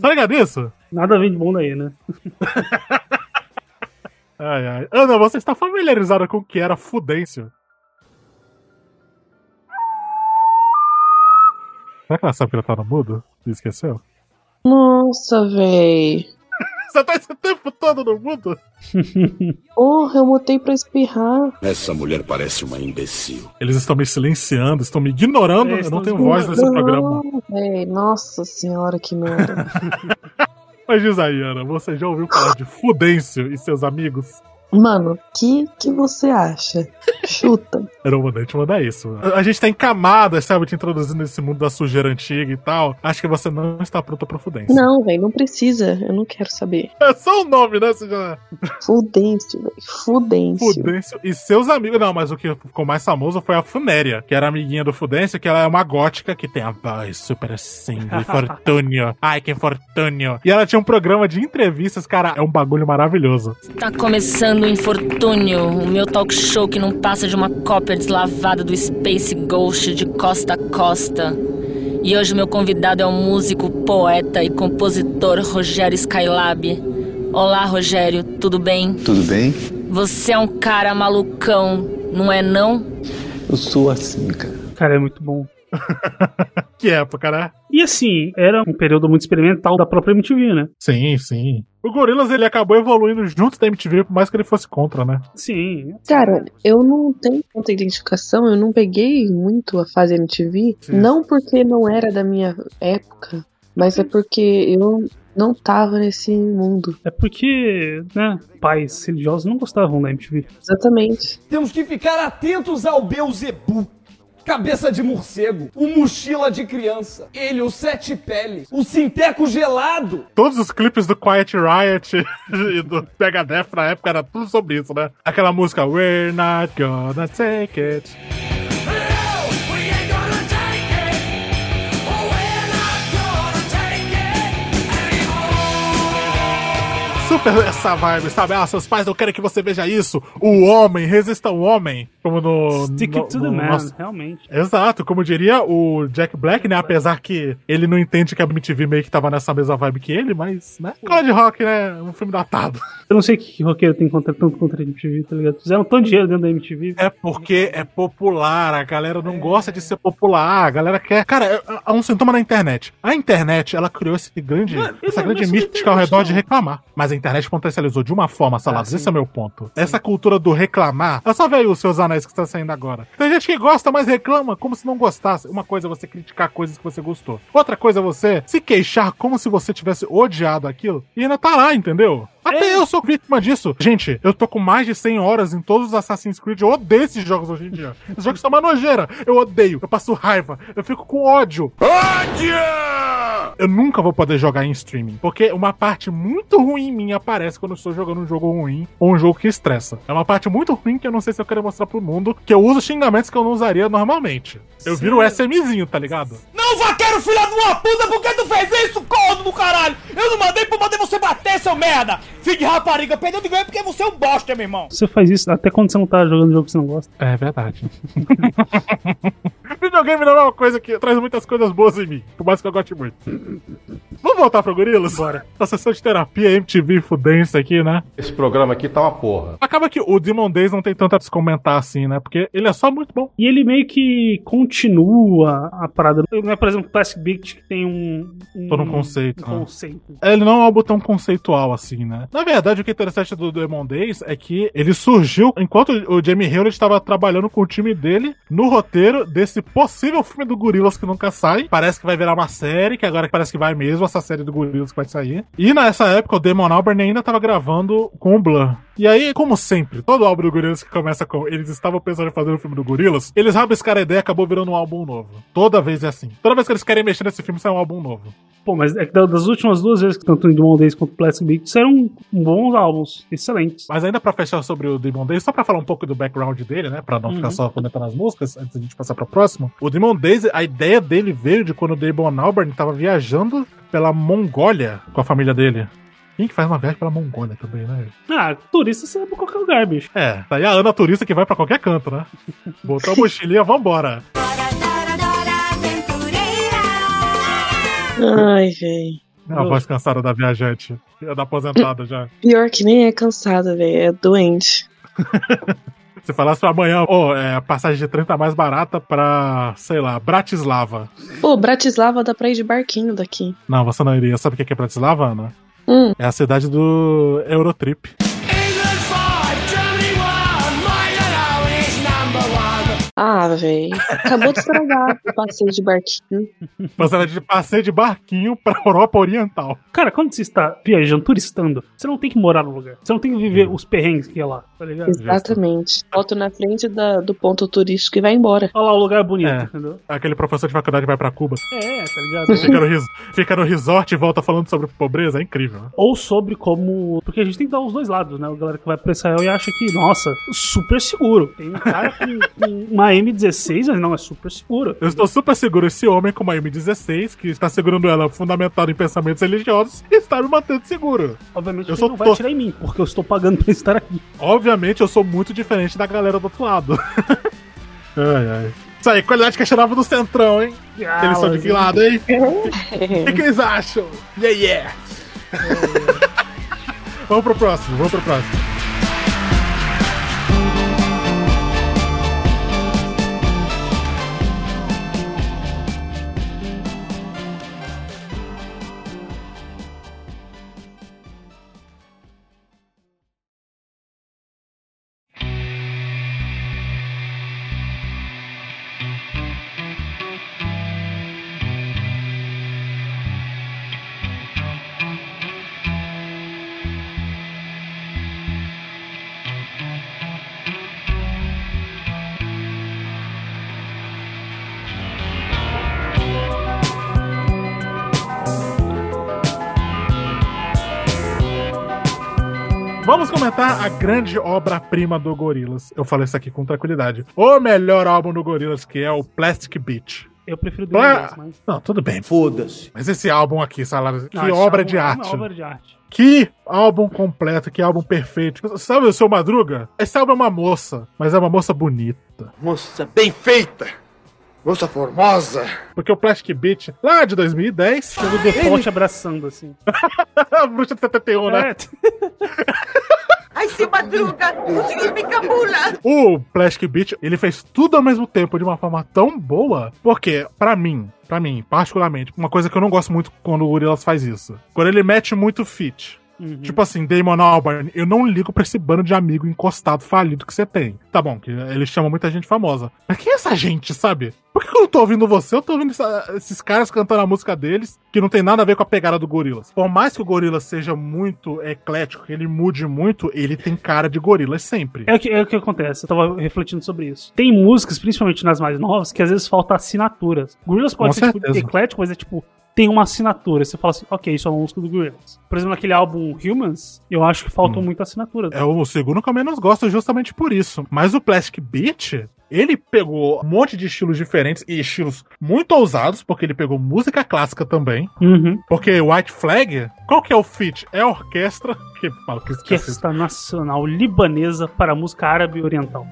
tá ligado nisso? Nada vem de bom daí, né? Ai, ai. Ana, você está familiarizada com o que era Fudêncio? Será que ela sabe que ela tá no mudo? Você esqueceu? Nossa, véi. Você tá esse tempo todo no mudo? Porra, eu mutei pra espirrar. Essa mulher parece uma imbecil. Eles estão me silenciando, estão me ignorando. É, eu não tenho voz nesse Não, programa. véi, nossa senhora, que merda. Mas diz aí, Ana, você já ouviu falar de Fudêncio e seus amigos? Mano, que que você acha? Chuta. Vou nem te mandar isso. A a gente tá em camadas, sabe, te introduzindo nesse mundo da sujeira antiga e tal. Acho que você não está pronta pra Fudêncio. Não, velho, não precisa. Eu não quero saber. É só o nome, né? Você já... Fudêncio, velho. Fudêncio. Fudêncio e seus amigos. Não, mas o que ficou mais famoso foi a Funéria, que era amiguinha do Fudêncio, que ela é uma gótica que tem a voz super assim, de. Ai, que infortúnio. E ela tinha um programa de entrevistas, cara, é um bagulho maravilhoso. Tá começando o Infortúnio, o meu talk show que não passa de uma cópia deslavada do Space Ghost de costa a costa. E hoje meu convidado é o músico, poeta e compositor Rogério Skylab. Olá, Rogério, tudo bem? Tudo bem? Você é um cara malucão, não é não? Eu sou assim, cara. Cara, é muito bom. Que época, né? E assim, era um período muito experimental da própria MTV, né? Sim, sim. O Gorillaz, ele acabou evoluindo junto da MTV, por mais que ele fosse contra, né? Sim. Cara, eu não tenho tanta identificação, eu não peguei muito a fase MTV. Não porque não era da minha época, mas é porque eu não tava nesse mundo. É porque, né, pais religiosos não gostavam da MTV. Exatamente. Temos que ficar atentos ao Beuzebu. Cabeça de morcego, o mochila de criança, ele, o sete peles, o sinteco gelado. Todos os clipes do Quiet Riot e do Megadeth na época era tudo sobre isso, né? Aquela música We're not gonna take it. Super essa vibe, sabe? Ah, seus pais não querem que você veja isso. O homem, resista ao homem. Como no. Stick no, it to the no man, nosso- realmente. Exato, como diria o Jack Black, né? Apesar que ele não entende que a MTV meio que tava nessa mesma vibe que ele, mas, né? Cola de rock, né? Um filme datado. Eu não sei o que que roqueiro tem contra, tanto contra a MTV, tá ligado? Fizeram tanto dinheiro dentro da MTV. É porque é popular, a galera não gosta de ser popular, a galera quer. Cara, é- há um sintoma na internet. A internet, ela criou esse grande, essa grande mística ao redor de reclamar. Mas a internet potencializou de uma forma, Saladas, esse é o meu ponto. Essa cultura do reclamar. É só ver aí os seus anéis que está saindo agora. Tem gente que gosta, mas reclama como se não gostasse. Uma coisa é você criticar coisas que você gostou. Outra coisa é você se queixar como se você tivesse odiado aquilo e ainda tá lá, entendeu? Até eu sou vítima disso. Gente, eu tô com mais de 100 horas em todos os Assassin's Creed. Eu odeio esses jogos hoje em dia. Esses jogos são uma nojeira. Eu odeio. Eu passo raiva. Eu fico com ódio. Ódio! Eu nunca vou poder jogar em streaming. Porque uma parte muito ruim minha aparece quando eu estou jogando um jogo ruim ou um jogo que estressa. É uma parte muito ruim que eu não sei se eu quero mostrar pro mundo. Que eu uso xingamentos que eu não usaria normalmente. Eu viro o SMzinho, tá ligado? Não vaqueiro, filha de uma puta, por que tu fez isso, corno do caralho? Eu não mandei pra mandei você bater, seu merda! Filho de rapariga, perdeu de ganho porque você é um bosta, meu irmão. Você faz isso até quando você não tá jogando jogo que você não gosta. É verdade. Videogame não é uma coisa que traz muitas coisas boas em mim, por mais que eu goste muito. Vamos voltar pro Gorilas? Bora. A sessão de terapia MTV Fudência aqui, né? Esse programa aqui tá uma porra. Acaba que o Demon Days não tem tanto a descomentar assim, né? Porque ele é só muito bom. E ele meio que continua a parada. Não é, por exemplo, Plastic Beach que tem um. um Todo um conceito. um né? conceito. Ele não é um álbum tão conceitual assim, né? Na verdade, o que é interessante do Demon Days é que ele surgiu enquanto o Jamie Hewlett estava trabalhando com o time dele no roteiro desse possível filme do Gorillaz que nunca sai. Parece que vai virar uma série, que agora parece que vai mesmo, essa série do Gorillaz que vai sair. E nessa época, o Damon Albarn ainda estava gravando com o Blur. E aí, como sempre, todo álbum do Gorillaz que começa com eles estavam pensando em fazer o filme do Gorillaz, eles rabiscaram a ideia e acabou virando um álbum novo. Toda vez é assim. Toda vez que eles querem mexer nesse filme, sai um álbum novo. Pô, mas é que da- das últimas duas vezes que tanto o Demon Days quanto o Plastic Beach eram bons álbuns, excelentes. Mas ainda pra fechar sobre o Demon Days, só pra falar um pouco do background dele, né? Pra não ficar Uhum. só comentando as músicas, antes da gente passar pro próximo. O Demon Days, a ideia dele veio de quando o Damon Albarn tava viajando pela Mongólia com a família dele. Quem que faz uma viagem pela Mongólia também, né? Ah, turista você vai pra qualquer lugar, bicho. É, tá aí a Ana turista que vai pra qualquer canto, né? Botou a mochilinha, vambora. Ai, véi. A voz cansada da viajante. Da aposentada já. Pior que nem é cansada, velho. É doente. Se falasse pra amanhã, ó, é, a passagem de trem tá mais barata pra, sei lá, Bratislava. Pô, Bratislava dá pra ir de barquinho daqui. Não, você não iria. Sabe o que é Bratislava, Ana? Hum. É a cidade do Eurotrip. Ah, véi. Acabou de estragar o passeio de barquinho. Você era de passeio de barquinho pra Europa Oriental. Cara, quando você está viajando, turistando, você não tem que morar no lugar. Você não tem que viver os perrengues que é lá, tá ligado? Exatamente. Volto na frente da- do ponto turístico e vai embora. Olha lá o lugar bonito, É. entendeu? Aquele professor de faculdade vai pra Cuba. É, tá ligado? Fica no, res- fica no resort e volta falando sobre pobreza. É incrível. né? Ou sobre como. Porque a gente tem que dar os dois lados, né? A galera que vai pra Israel e acha que, nossa, super seguro. Tem um cara com, com uma M16, mas não, é super seguro. Eu estou super seguro. Esse homem com uma M16, que está segurando ela fundamentado em pensamentos religiosos, está me mantendo seguro. Obviamente Eu sou não vai to- atirar em mim, porque eu estou pagando pra estar aqui. Obviamente, eu sou muito diferente da galera do outro lado. ai, ai. Isso aí, qualidade questionável do Centrão, hein? Ah, Eles são de que lado, hein? O que, que eles acham? Yeah, yeah! vamos pro próximo, vamos pro próximo. Comentar a grande obra-prima do Gorillaz. Eu falei isso aqui com tranquilidade. O melhor álbum do Gorillaz, que é o Plastic Beach. Eu prefiro o Pla- mas. Não, tudo bem. Foda-se. Mas esse álbum aqui, Salário, que obra de é uma arte. obra de arte. Que álbum completo, que álbum perfeito. Sabe o seu Madruga? Esse álbum é uma moça, mas é uma moça bonita. Moça bem feita. Moça formosa. Porque o Plastic Beach, lá de 2010. Chega o default abraçando, assim. a bruxa de 71, né? Ai, seu Madruga, significa mula. O Plastic Beach, ele fez tudo ao mesmo tempo de uma forma tão boa, porque, pra mim, pra mim, particularmente, uma coisa que eu não gosto muito quando o Gorillaz faz isso. Quando ele mete muito feat. Uhum. Tipo assim, Damon Albarn, eu não ligo pra esse bando de amigo encostado falido que você tem. Tá bom, que ele chama muita gente famosa. Mas quem é essa gente, sabe? Por que eu não tô ouvindo você? Eu tô ouvindo essa- esses caras cantando a música deles, que não tem nada a ver com a pegada do Gorillaz. Por mais que o Gorillaz seja muito eclético, que ele mude muito, ele tem cara de Gorillaz sempre. É o, que, é o que acontece, eu tava refletindo sobre isso. Tem músicas, principalmente nas mais novas, que às vezes falta assinaturas. Gorillaz pode Com ser tipo, eclético, mas é tipo, tem uma assinatura. Você fala assim, ok, isso é uma música do Gorillaz. Por exemplo, naquele álbum Humans, eu acho que faltam muitas assinaturas. É o segundo que eu menos gosto justamente por isso. Mas o Plastic Beach, Ele pegou um monte de estilos diferentes e estilos muito ousados, porque ele pegou música clássica também. Uhum. Porque White Flag, qual que é o feat? É a orquestra. Que esqueci. Orquestra Nacional Libanesa para Música Árabe Oriental.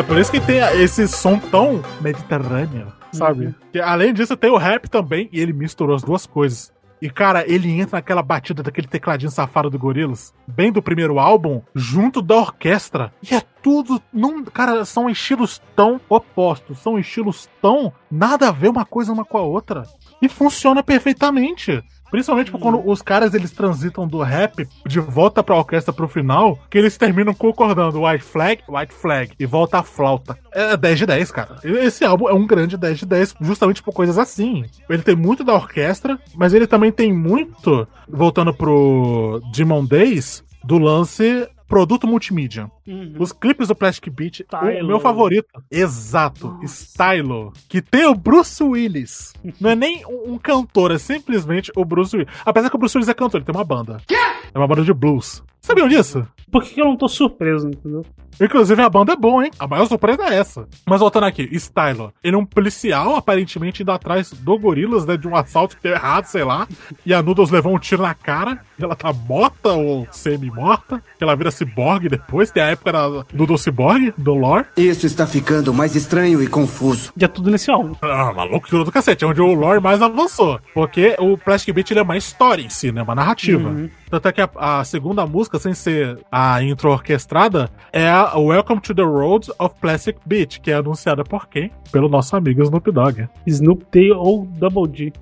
É por isso que tem esse som tão mediterrâneo, sabe? Uhum. Que, além disso, tem o rap também, e ele misturou as duas coisas. E, cara, ele entra naquela batida daquele tecladinho safado do Gorillaz, bem do primeiro álbum, junto da orquestra. E é tudo. Não, cara, são estilos tão opostos, são estilos tão nada a ver uma coisa uma com a outra. E funciona perfeitamente. Principalmente quando os caras eles transitam do rap de volta pra orquestra pro final, que eles terminam concordando White Flag, White Flag, e volta a flauta. É 10 de 10, cara. Esse álbum é um grande 10 de 10, justamente por coisas assim. Ele tem muito da orquestra, mas ele também tem muito, voltando pro Demon Days, do lance produto multimídia. Uhum. Os clipes do Plastic Beach, o Stylo. meu favorito. Exato, Stylo. Que tem o Bruce Willis. Não é nem um, um cantor, é simplesmente o Bruce Willis. Apesar que o Bruce Willis é cantor, ele tem uma banda. É uma banda de blues. Sabiam disso? Por que eu não tô surpreso, entendeu? Inclusive, a banda é boa, hein? A maior surpresa é essa. Mas voltando aqui, Stylo. Ele é um policial, aparentemente indo atrás do Gorilas, né? De um assalto que deu errado, sei lá. E a Noodles levou um tiro na cara. E ela tá morta ou semi-morta. Ela vira ciborgue depois. Tem a época da Noodles Cyborg, do lore. Isso está ficando mais estranho e confuso. Já tudo nesse álbum. Ah, uma loucura do cacete. É onde o lore mais avançou. Porque o Plastic Beach ele é uma história em si, né? Uma narrativa. Uhum. Tanto é que a, a segunda música, sem ser a intro orquestrada, é a Welcome to the Roads of Plastic Beach, que é anunciada por quem? Pelo nosso amigo Snoop Dogg. Snoop D ou Double G.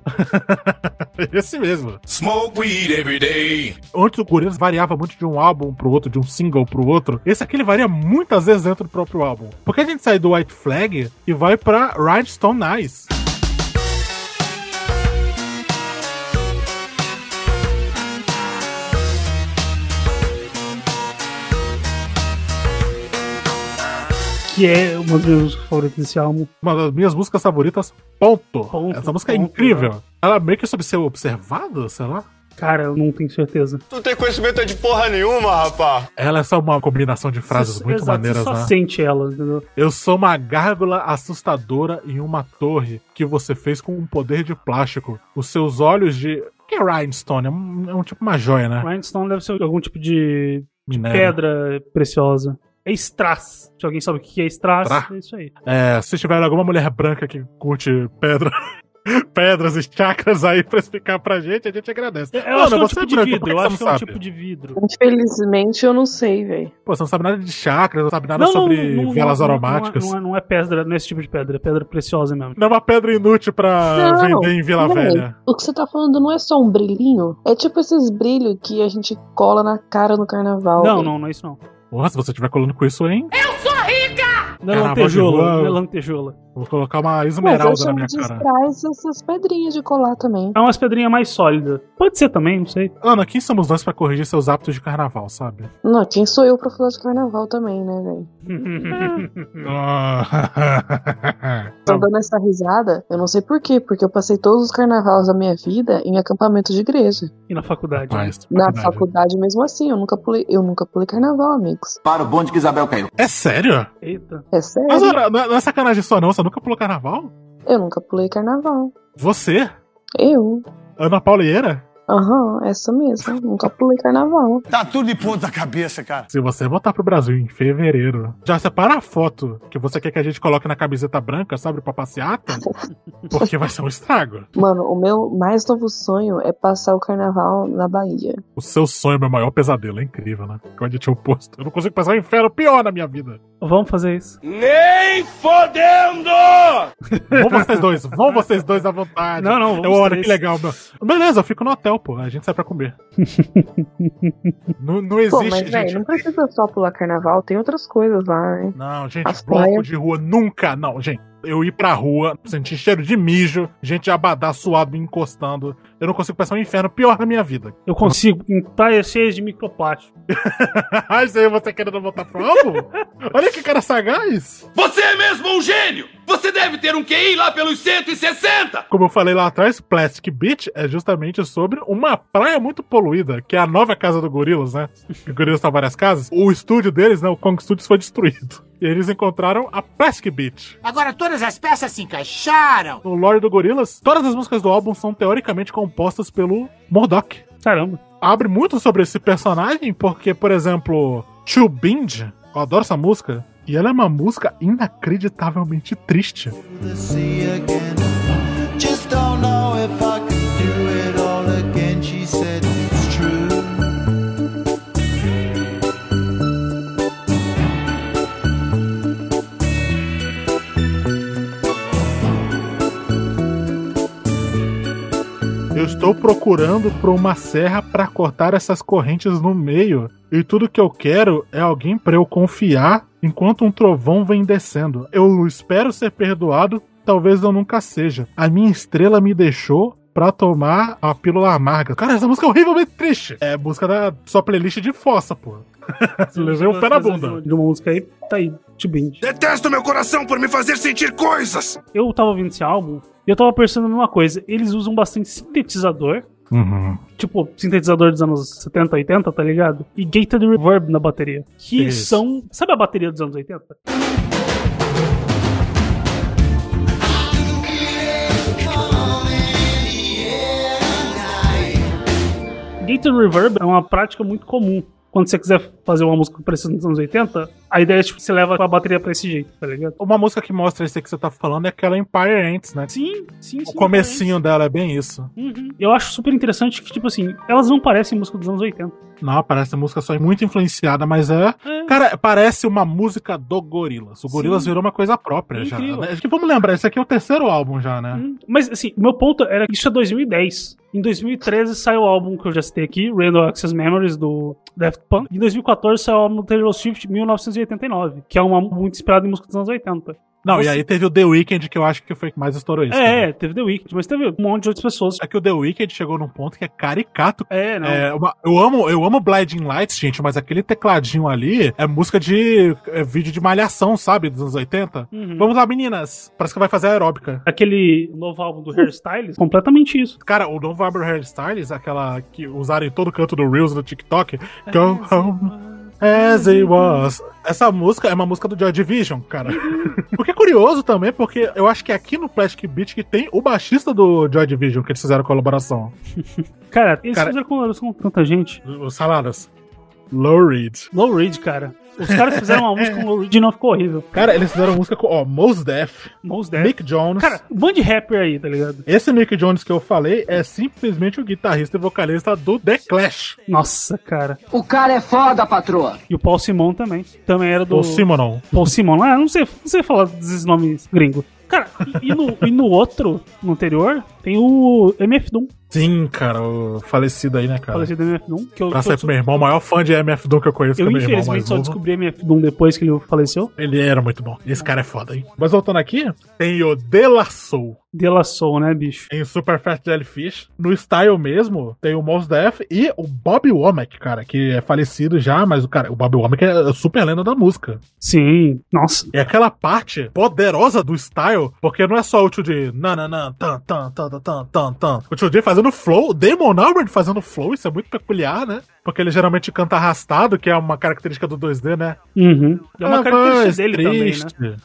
Esse mesmo. Smoke weed every day. Antes o Gorillaz variava muito de um álbum pro outro, de um single pro outro. Esse aqui ele varia muitas vezes dentro do próprio álbum. Porque a gente sai do White Flag e vai pra Rhinestone Eyes. Que é uma das minhas músicas favoritas desse álbum. Uma das minhas músicas favoritas, ponto. Ponto, Essa música é ponto, incrível. Ela meio que sobre ser observada, sei lá. Cara, eu não tenho certeza. Tu tem conhecimento de porra nenhuma, rapá. Ela é só uma combinação de frases Você- muito exato, maneiras, você só né? sente ela, entendeu? Eu sou uma gárgula assustadora em uma torre que você fez com um poder de plástico. Os seus olhos de. O que é rhinestone? É um, é um tipo uma joia, né? Rhinestone deve ser algum tipo de, de pedra preciosa. É strass. Se alguém sabe o que é strass, Tra? é isso aí. É, se tiver alguma mulher branca que curte pedra. Pedras e chakras aí pra explicar pra gente, a gente agradece. Eu acho que é um tipo de branco, vidro. Eu acho não que é um sabe? tipo de vidro. Infelizmente eu não sei, velho. Pô, você não sabe nada de chakras, não sabe nada sobre velas não, aromáticas. Não é, não é pedra, não é esse tipo de pedra, é pedra preciosa mesmo. Não é uma pedra inútil pra Não, vender em Vila Velha. O que você tá falando não é só um brilhinho. É tipo esses brilhos que a gente cola na cara no carnaval. Não, véi. não, não é isso não. Se você estiver colando com isso, hein? Eu sou rica! Não é rua. não é lantejoula. Vou colocar uma Mas eu esmeralda na minha cara. strass essas pedrinhas de colar também. É umas pedrinhas mais sólidas. Pode ser também, não sei. Ana, quem somos nós pra corrigir seus hábitos de carnaval, sabe? Não, quem sou eu pra falar de carnaval também, né, velho? Tô dando essa risada, eu não sei por quê, porque eu passei todos os carnavais da minha vida em acampamento de igreja. E na faculdade? Na faculdade mesmo assim, eu nunca pulei, eu nunca pulei carnaval, amigos. Para o bonde que Isabel caiu. É sério? Eita. É sério? Mas não é não é sacanagem só não, você nunca pulou carnaval? Eu nunca pulei carnaval. Você? Eu? Ana Paulieira? Aham, essa mesmo. nunca pulei carnaval. Tá tudo de ponta cabeça, cara. Se você voltar pro Brasil em fevereiro, já separa a foto que você quer que a gente coloque na camiseta branca, sabe, pra passeata? Porque vai ser um estrago. Mano, o meu mais novo sonho é passar o carnaval na Bahia. O seu sonho é meu maior pesadelo, é incrível, né? Que onde tinha oposto. Eu não consigo passar um inferno pior na minha vida. Vamos fazer isso. Nem fodendo! Vão vocês dois, vão vocês dois à vontade. Não, não, vamos Eu olha três. que legal, meu. Beleza, eu fico no hotel, pô. A gente sai pra comer. não, não Pô, existe, mas, gente. velho, não precisa só pular carnaval, tem outras coisas lá, né? Não, gente, As bloco de rua nunca. Não, gente. Eu ir pra rua, sentir cheiro de mijo, gente abadá suado me encostando. Eu não consigo pensar um inferno pior na minha vida. Eu consigo em praias cheias de microplástico. Ai, isso aí você querendo voltar pro álbum? Olha que cara sagaz! Você é mesmo um gênio! Você deve ter um QI lá pelos 160! Como eu falei lá atrás, Plastic Beach é justamente sobre uma praia muito poluída, que é a nova casa do Gorilas, né? O Gorilas tá várias casas. O estúdio deles, né? O Kong Studios foi destruído. E eles encontraram a Plastic Beach. Agora todas as peças se encaixaram. No lore do Gorilas, todas as músicas do álbum são teoricamente compostas pelo Murdoch. Caramba. Abre muito sobre esse personagem, porque, por exemplo, To Bind, eu adoro essa música, e ela é uma música inacreditavelmente triste. Just don't know if I Eu estou procurando por uma serra para cortar essas correntes no meio. E tudo que eu quero é alguém para eu confiar enquanto um trovão vem descendo. Eu espero ser perdoado, talvez eu nunca seja. A minha estrela me deixou pra tomar a pílula amarga. Cara, essa música é horrivelmente triste. É música da sua playlist de fossa, pô. Levei um pé na bunda. De uma música aí, tá aí, T-Bind. Detesto meu coração por me fazer sentir coisas! Eu tava ouvindo esse álbum e eu tava pensando numa coisa. Eles usam bastante sintetizador. Uhum. Tipo, sintetizador dos anos 70, 80, tá ligado? E gated reverb na bateria. Que Isso. são. Sabe a bateria dos anos 80? Gated reverb é uma prática muito comum. Quando você quiser fazer uma música parecida nos anos 80, a ideia é tipo, você leva a bateria pra esse jeito, tá ligado? Uma música que mostra isso que você tá falando é aquela Empire Ants, né? Sim, sim, sim. O comecinho dela é bem isso. Uhum. Eu acho super interessante que, tipo assim, elas não parecem música dos anos 80. Não, parece uma música só muito influenciada, mas é. Cara, parece uma música do Gorilas. O Gorilas virou uma coisa própria já. Incrível. Né? Acho que vamos lembrar, esse aqui é o terceiro álbum já, né? Mas, assim, o meu ponto era que isso é 2010. Em 2013 saiu o álbum que eu já citei aqui, Random Access Memories, do Daft Punk. Em 2014 saiu o álbum do Taylor Swift, 1989, que é um álbum muito inspirado em música dos anos 80. Não, Você- e aí teve o The Weeknd, que eu acho que foi que mais estourou isso. É, é, teve The Weeknd, mas teve um monte de outras pessoas. É que o The Weeknd chegou num ponto que é caricato. É. É, uma- eu amo, eu amo Blinding Lights, gente, mas aquele tecladinho ali é música de é vídeo de malhação, sabe, dos anos 80. Uhum. Vamos lá, meninas. Parece que vai fazer aeróbica. Aquele novo álbum do Hairstyles, completamente isso. Cara, o novo Albert Hairstyles, aquela que usaram em todo canto do Reels do TikTok, Go Home As It Was. Essa música é uma música do Joy Division, cara. o que é curioso também, porque eu acho que é aqui no Plastic Beach que tem o baixista do Joy Division, que eles fizeram colaboração. Cara, eles Cara- fizeram colaboração com tanta gente. Os Saladas. Low Reed. Low Reed, cara. Os caras fizeram uma música com o não ficou horrível. Cara, eles fizeram música com, ó, Mos Def, Mos Def. Mick Jones. Cara, um monte de rapper aí, tá ligado? Esse Mick Jones que eu falei é simplesmente o guitarrista e vocalista do The Clash. Nossa, cara. O cara é foda, patroa. E o Paul Simon também. Também era do. O Simonon. Paul Simon. Ah, não sei, não sei falar desses nomes gringos. Cara, e, e no, e no outro, no anterior, tem o MF Doom. Sim, cara, o falecido aí, né, cara? Falecido MF Doom. Que eu, eu, ser meu irmão, o maior fã de MF Doom que eu conheço, eu que é meu irmão mais infelizmente só novo. descobri MF Doom depois que ele faleceu. Ele era muito bom. Esse cara é foda, hein? Mas voltando aqui, tem o De La Soul. De né, bicho? Em Super Fast Jellyfish. No Style mesmo, tem o Mos Def e o Bob Womack, cara, que é falecido já, mas o cara, o Bob Womack é super lenda da música. Sim, nossa. E aquela parte poderosa do Style, porque não é só o Tio D, nananã, tan, tan, tan, tan, tan, tan. O Tio D fazendo flow, o Damon Albarn fazendo flow, isso é muito peculiar, né? Porque ele geralmente canta arrastado, que é uma característica do 2D, né? Uhum. É uma Ah, característica dele triste. também, né?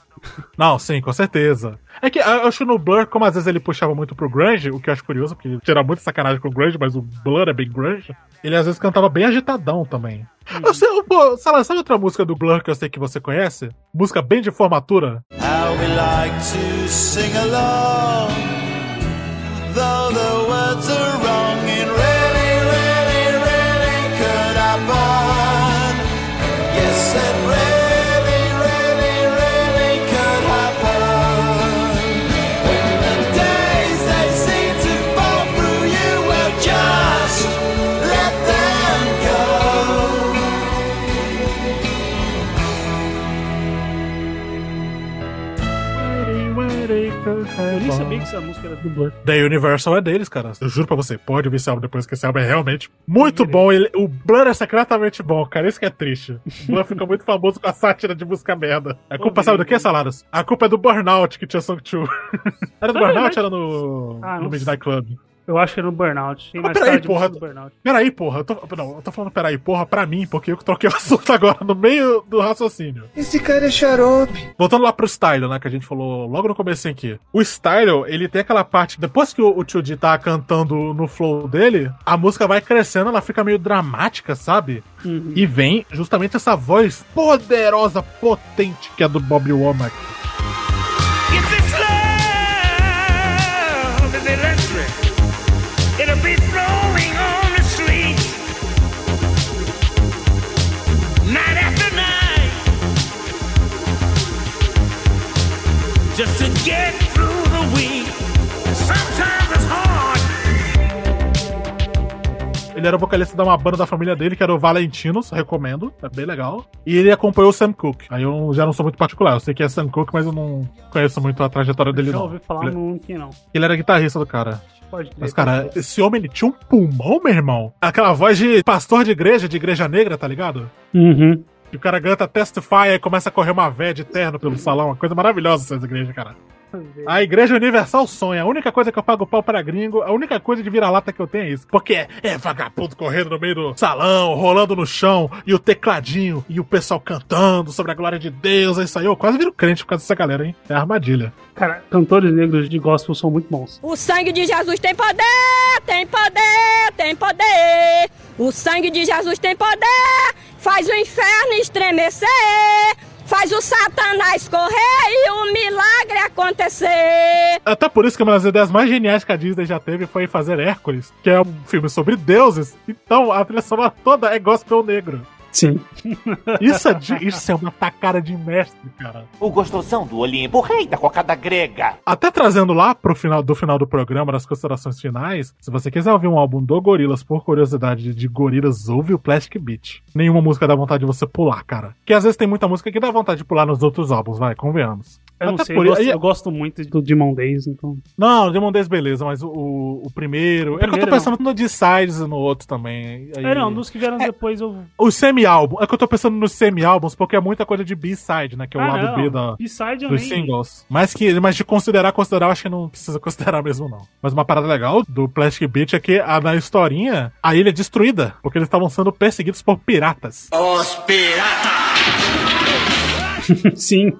Não, sim, com certeza. É que eu acho que no Blur, como às vezes ele puxava muito pro grunge, o que eu acho curioso, porque tira muito sacanagem com o grunge, mas o Blur é bem grunge, ele às vezes cantava bem agitadão também. Eu sei, pô, sei lá, sabe outra música do Blur que eu sei que você conhece? Música bem de formatura? How we like to sing along, Eu nem sabia que essa música era do Blur. Da Universal é deles, cara. Eu juro pra você, pode ouvir esse álbum depois, que esse álbum é realmente muito bom. Ele, o Blur é secretamente bom, cara. Isso que é triste. O Blur fica muito famoso com a sátira de música merda. A culpa sabe do que, Saladas? A culpa é do Burnout que tinha Song 2. era do Burnout ou era no, Ah, no Midnight Club? Eu acho que era no Burnout. Tem Mas mais peraí, tarde porra. Burnout. Peraí, porra. Eu tô, não, eu tô falando peraí, porra, pra mim, porque eu que troquei o assunto agora no meio do raciocínio. Esse cara é xarope. Voltando lá pro Style, né, que a gente falou logo no começo aqui. O Style, ele tem aquela parte, depois que o, o Tio D tá cantando no flow dele, a música vai crescendo, ela fica meio dramática, sabe? E vem justamente essa voz poderosa, potente que é do Bob Womack. Ele era vocalista de uma banda da família dele, que era o Valentinos, recomendo, é bem legal. E ele acompanhou o Sam Cooke. Aí eu já não sou muito particular, eu sei que é Sam Cooke, mas eu não conheço muito a trajetória dele, Já não. ouvi falar, Ele- não que não. Ele era guitarrista do cara. Mas, cara, esse homem, ele tinha um pulmão, meu irmão. Aquela voz de pastor de igreja, de igreja negra, tá ligado? Uhum. E o cara canta Testify e começa a correr uma véia de terno pelo salão. Uma coisa maravilhosa essa igreja, cara. A Igreja Universal sonha. A única coisa que eu pago pau para gringo, a única coisa de vira-lata que eu tenho é isso. Porque é, é vagabundo correndo no meio do salão, rolando no chão, e o tecladinho, e o pessoal cantando sobre a glória de Deus. É isso aí. Eu quase viro crente por causa dessa galera, hein? É armadilha. Cara, cantores negros de gospel são muito bons. O sangue de Jesus tem poder, tem poder, tem poder. O sangue de Jesus tem poder, faz o inferno estremecer, faz o Satanás correr e o milagre acontecer. Até por isso que uma das ideias mais geniais que a Disney já teve foi fazer Hércules, que é um filme sobre deuses. Então a trilha sonora toda é gospel negro. Sim. Isso é, isso é uma tacada de mestre, cara. O gostosão do Olimpo, o rei da cocada grega. Até trazendo lá pro final do final do programa, nas considerações finais, se você quiser ouvir um álbum do Gorilas, por curiosidade de Gorilas, ouve o Plastic Beach. Nenhuma música dá vontade de você pular, cara. Que às vezes tem muita música que dá vontade de pular nos outros álbuns, vai, convenhamos. Eu não Até sei, por eu gosto, aí- eu gosto muito do Demon Days, então. Não, Demon Days beleza, mas o, o, o primeiro. é que eu tô pensando no D-Sides e no outro também. Aí- É, não, dos que vieram depois eu. O semi-álbum. É que eu tô pensando nos semi-álbuns, porque é muita coisa de B-side, né? Que é o Ah, lado não. B da, B-side dos nem- singles. Mas, que, mas de considerar, considerar, eu acho que não precisa considerar mesmo, não. Mas uma parada legal do Plastic Beach é que a, na historinha, a ilha é destruída, porque eles estavam sendo perseguidos por piratas. Os piratas! Sim.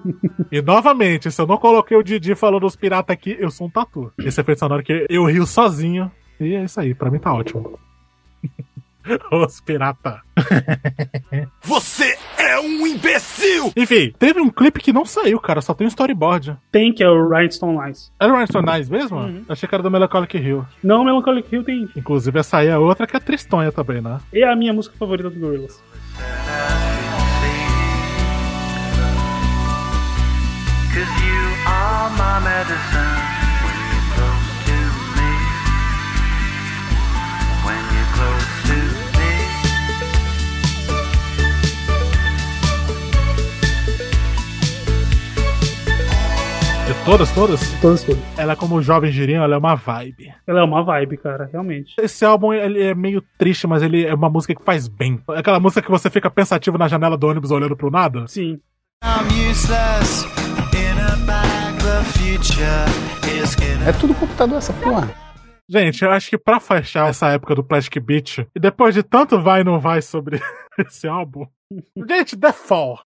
E novamente, se eu não coloquei o Didi falando dos piratas aqui, eu sou um tatu. Esse efeito sonoro que eu rio sozinho. E é isso aí, pra mim tá ótimo. Os pirata. Você é um imbecil! Enfim, teve um clipe que não saiu, cara, só tem um storyboard. Tem, que é o Rhinestone Lines. Era o Rhinestone Lines mesmo? Achei que era do Melancholic Hill. Não, Melancholic Hill tem. Inclusive, essa aí é outra que é tristonha também, né? É a minha música favorita do Gorillaz. Are my medicine when you're close to me. When you're close to me. Todas, todas? Todas, todas. Ela, como jovem girinho, ela é uma vibe. Ela é uma vibe, cara, realmente. Esse álbum, ele é meio triste, mas ele é uma música que faz bem. É aquela música que você fica pensativo na janela do ônibus olhando pro nada. Sim. I'm useless in a bag. É tudo computador essa porra. Gente, eu acho que pra fechar essa época do Plastic Beach, e depois de tanto vai e não vai sobre esse álbum, gente, The Fall.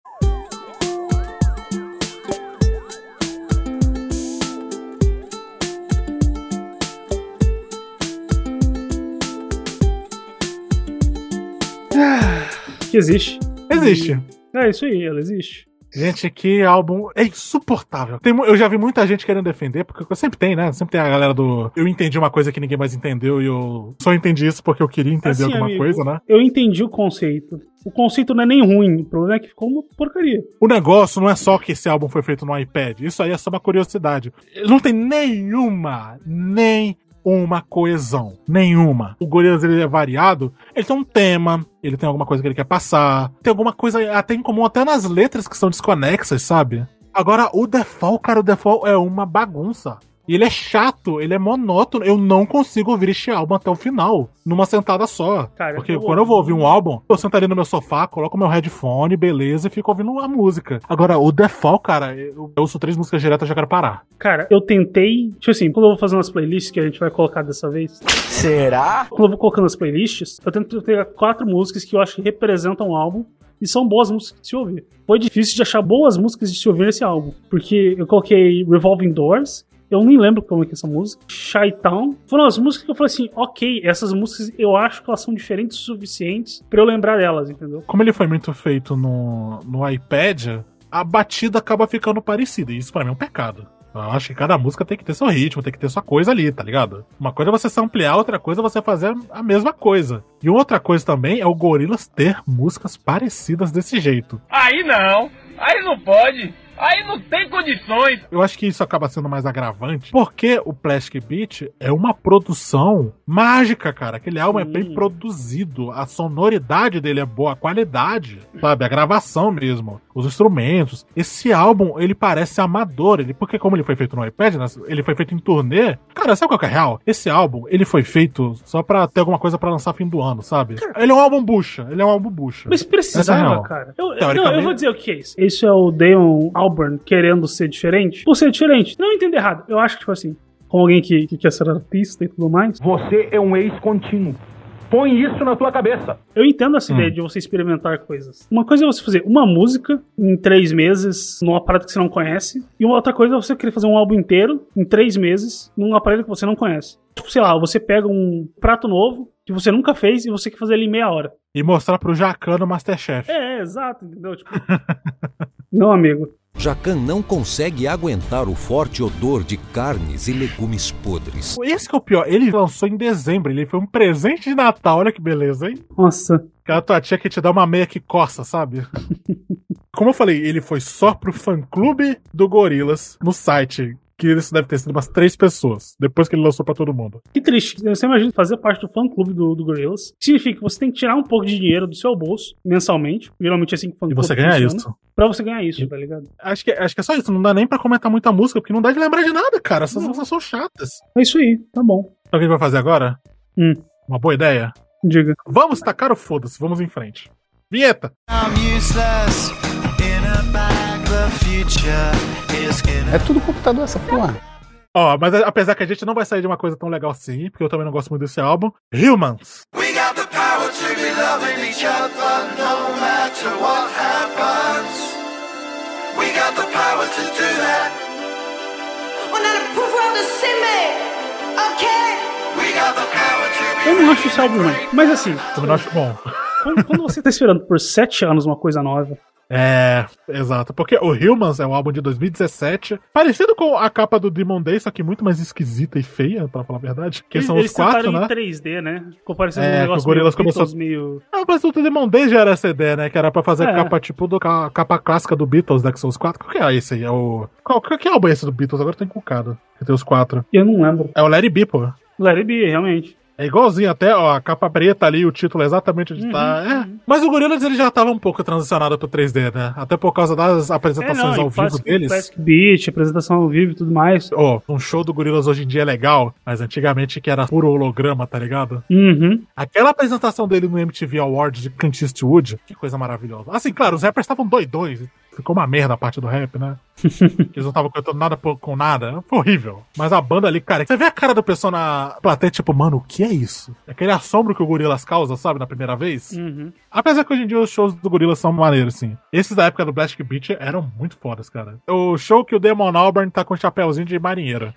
Que existe. Existe. É isso aí, ela existe. Gente, que álbum é insuportável. Tem eu já vi muita gente querendo defender, porque sempre tem, né? Sempre tem a galera do. Eu entendi uma coisa que ninguém mais entendeu e eu só entendi isso porque eu queria entender Assim, alguma amigo, coisa, né? Eu entendi o conceito. O conceito não é nem ruim, o problema é que ficou uma porcaria. O negócio não é só que esse álbum foi feito no iPad. Isso aí é só uma curiosidade. Não tem nenhuma, nem uma coesão. Nenhuma. O Gorillaz ele é variado. Ele tem um tema, ele tem alguma coisa que ele quer passar. Tem alguma coisa até em comum, até nas letras que são desconexas, sabe? Agora, o Default, cara, o Default é uma bagunça. E ele é chato, ele é monótono. Eu não consigo ouvir este álbum até o final, numa sentada só. Cara, Porque eu quando eu vou ouvir um álbum, eu sentaria no meu sofá, coloco meu headphone, beleza, e fico ouvindo a música. Agora, o Default, cara, eu, eu ouço três músicas diretas e já quero parar. Cara, eu tentei. Tipo assim, quando eu vou fazer umas playlists que a gente vai colocar dessa vez. Será? Quando eu vou colocando as playlists, eu tento pegar quatro músicas que eu acho que representam o álbum. E são boas músicas de se ouvir. Foi difícil de achar boas músicas de se ouvir nesse álbum. Porque eu coloquei Revolving Doors. Eu nem lembro como é que é essa música. Shy Town. Foram as músicas que eu falei assim, ok, essas músicas eu acho que elas são diferentes o suficientes pra eu lembrar delas, entendeu? Como ele foi muito feito no, no iPad, a batida acaba ficando parecida. E isso pra mim é um pecado. Eu acho que cada música tem que ter seu ritmo, tem que ter sua coisa ali, tá ligado? Uma coisa é você se ampliar, outra coisa é você fazer a mesma coisa. E outra coisa também é o Gorillaz ter músicas parecidas desse jeito. Aí não, aí não pode, aí não tem condições. Eu acho que isso acaba sendo mais agravante, porque o Plastic Beach é uma produção mágica, cara. Aquele álbum é bem produzido, a sonoridade dele é boa, a qualidade, sabe? A gravação mesmo, os instrumentos. Esse álbum, ele parece amador, ele, porque como ele foi feito no iPad, né, ele foi feito em turnê. Cara, sabe qual que é real? Esse álbum, ele foi feito só pra ter alguma coisa pra lançar fim do ano, sabe? Ele é um álbum bucha, ele é um álbum bucha. Mas Essa é precisava, real. cara. Eu, Teoricamente- não, eu vou dizer o que é isso. Isso é o Damon Albarn querendo ser diferente. Por ser diferente. Não entendo errado. Eu acho que, tipo assim, como alguém que, que quer ser artista e tudo mais. Você é um ex contínuo. Põe isso na tua cabeça. Eu entendo essa Hum. ideia de você experimentar coisas. Uma coisa é você fazer uma música em três meses num aparelho que você não conhece. E uma outra coisa é você querer fazer um álbum inteiro em três meses num aparelho que você não conhece. Tipo, sei lá, você pega um prato novo que você nunca fez e você quer fazer ele em meia hora. E mostrar pro Jacan no Masterchef. É, é, exato, entendeu? Tipo, não, amigo. Jacan não consegue aguentar o forte odor de carnes e legumes podres. Esse que é o pior, ele lançou em dezembro, ele foi um presente de Natal, olha que beleza, hein? Nossa. Aquela tua tia que te dá uma meia que coça, sabe? Como eu falei, ele foi só pro fã-clube do Gorilas no site, que isso deve ter sido umas três pessoas, depois que ele lançou pra todo mundo. Que triste. Você imagina fazer parte do fã-clube do, do Gorillaz. Significa que você tem que tirar um pouco de dinheiro do seu bolso, mensalmente. Geralmente é assim que o E você ganha funciona, isso. Pra você ganhar isso, tá ligado? Acho que, acho que é só isso, não dá nem pra comentar muita música, porque não dá de lembrar de nada, cara. Essas músicas são chatas. É isso aí, tá bom. Sabe o que a gente vai fazer agora? Hum. Uma boa ideia? Diga. Vamos tacar o foda-se, vamos em frente. Vinheta! I'm useless in a bag. É tudo computador essa porra. Ó, mas apesar que a gente não vai sair de uma coisa tão legal assim, porque eu também não gosto muito desse álbum, Humans. We got the power to be loving each other no matter what happens. We got the power to do that. On a le pouvoir de s'aimer. Ok We got the power to be Eu não acho esse álbum ruim. Mas assim, Também não acho bom. quando, quando você tá esperando por sete anos uma coisa nova, É, exato. Porque o Humans é um álbum de 2017, parecido com a capa do Demon Day, só que muito mais esquisita e feia, pra falar a verdade. Que eles, são eles os quatro, né? em 3D, né? Ficou parecendo É, um negócio o meio, começou- meio... Ah, mas o Demon Day já era ideia, né? Que era pra fazer É. capa tipo do ca- capa clássica do Beatles, né? Que são os quatro. Qual que é esse aí? É o. Qual, qual que álbum é esse do Beatles? Agora eu tô encucado. Que tem os quatro. Eu não lembro. É o Larry B, pô. Larry B, realmente. É igualzinho, até, ó, a capa preta ali, o título é exatamente onde tá. É. Mas o Gorillaz ele já tava um pouco transicionado pro 3D, né? Até por causa das apresentações É, não, ao vivo Plastic- deles. Plastic Beach, apresentação ao vivo e tudo mais. Ó, um show do Gorillaz hoje em dia é legal, mas antigamente que era puro holograma, tá ligado? Uhum. Aquela apresentação dele no MTV Awards de Clint Eastwood, que coisa maravilhosa. Assim, claro, os rappers estavam doidões. Ficou uma merda a parte do rap, né? Eles não estavam cantando nada com nada. Foi horrível. Mas a banda ali, cara, você vê a cara do pessoal na plateia, tipo, mano, o que é isso? Aquele assombro que o Gorillaz causa, sabe, na primeira vez? Uhum. Apesar que hoje em dia os shows do Gorillaz são maneiros, sim. Esses da época do Plastic Beach eram muito fodas, cara. O show que o Damon Albarn tá com um chapéuzinho de marinheiro.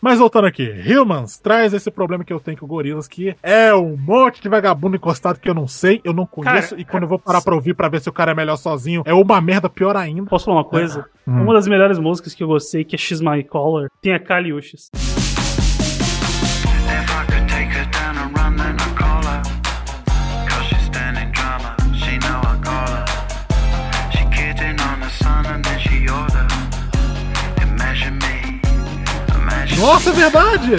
Mas voltando aqui, Humans traz esse problema que eu tenho com o Gorillaz, que é um monte de vagabundo encostado que eu não sei, eu não conheço, Cara, e quando eu vou parar pra ouvir pra ver se o cara é melhor sozinho, é uma merda pior ainda. Posso falar uma coisa? Hum. Uma das melhores músicas que eu gostei, que é X My Color, tem a Kali Uchis. Nossa, é verdade!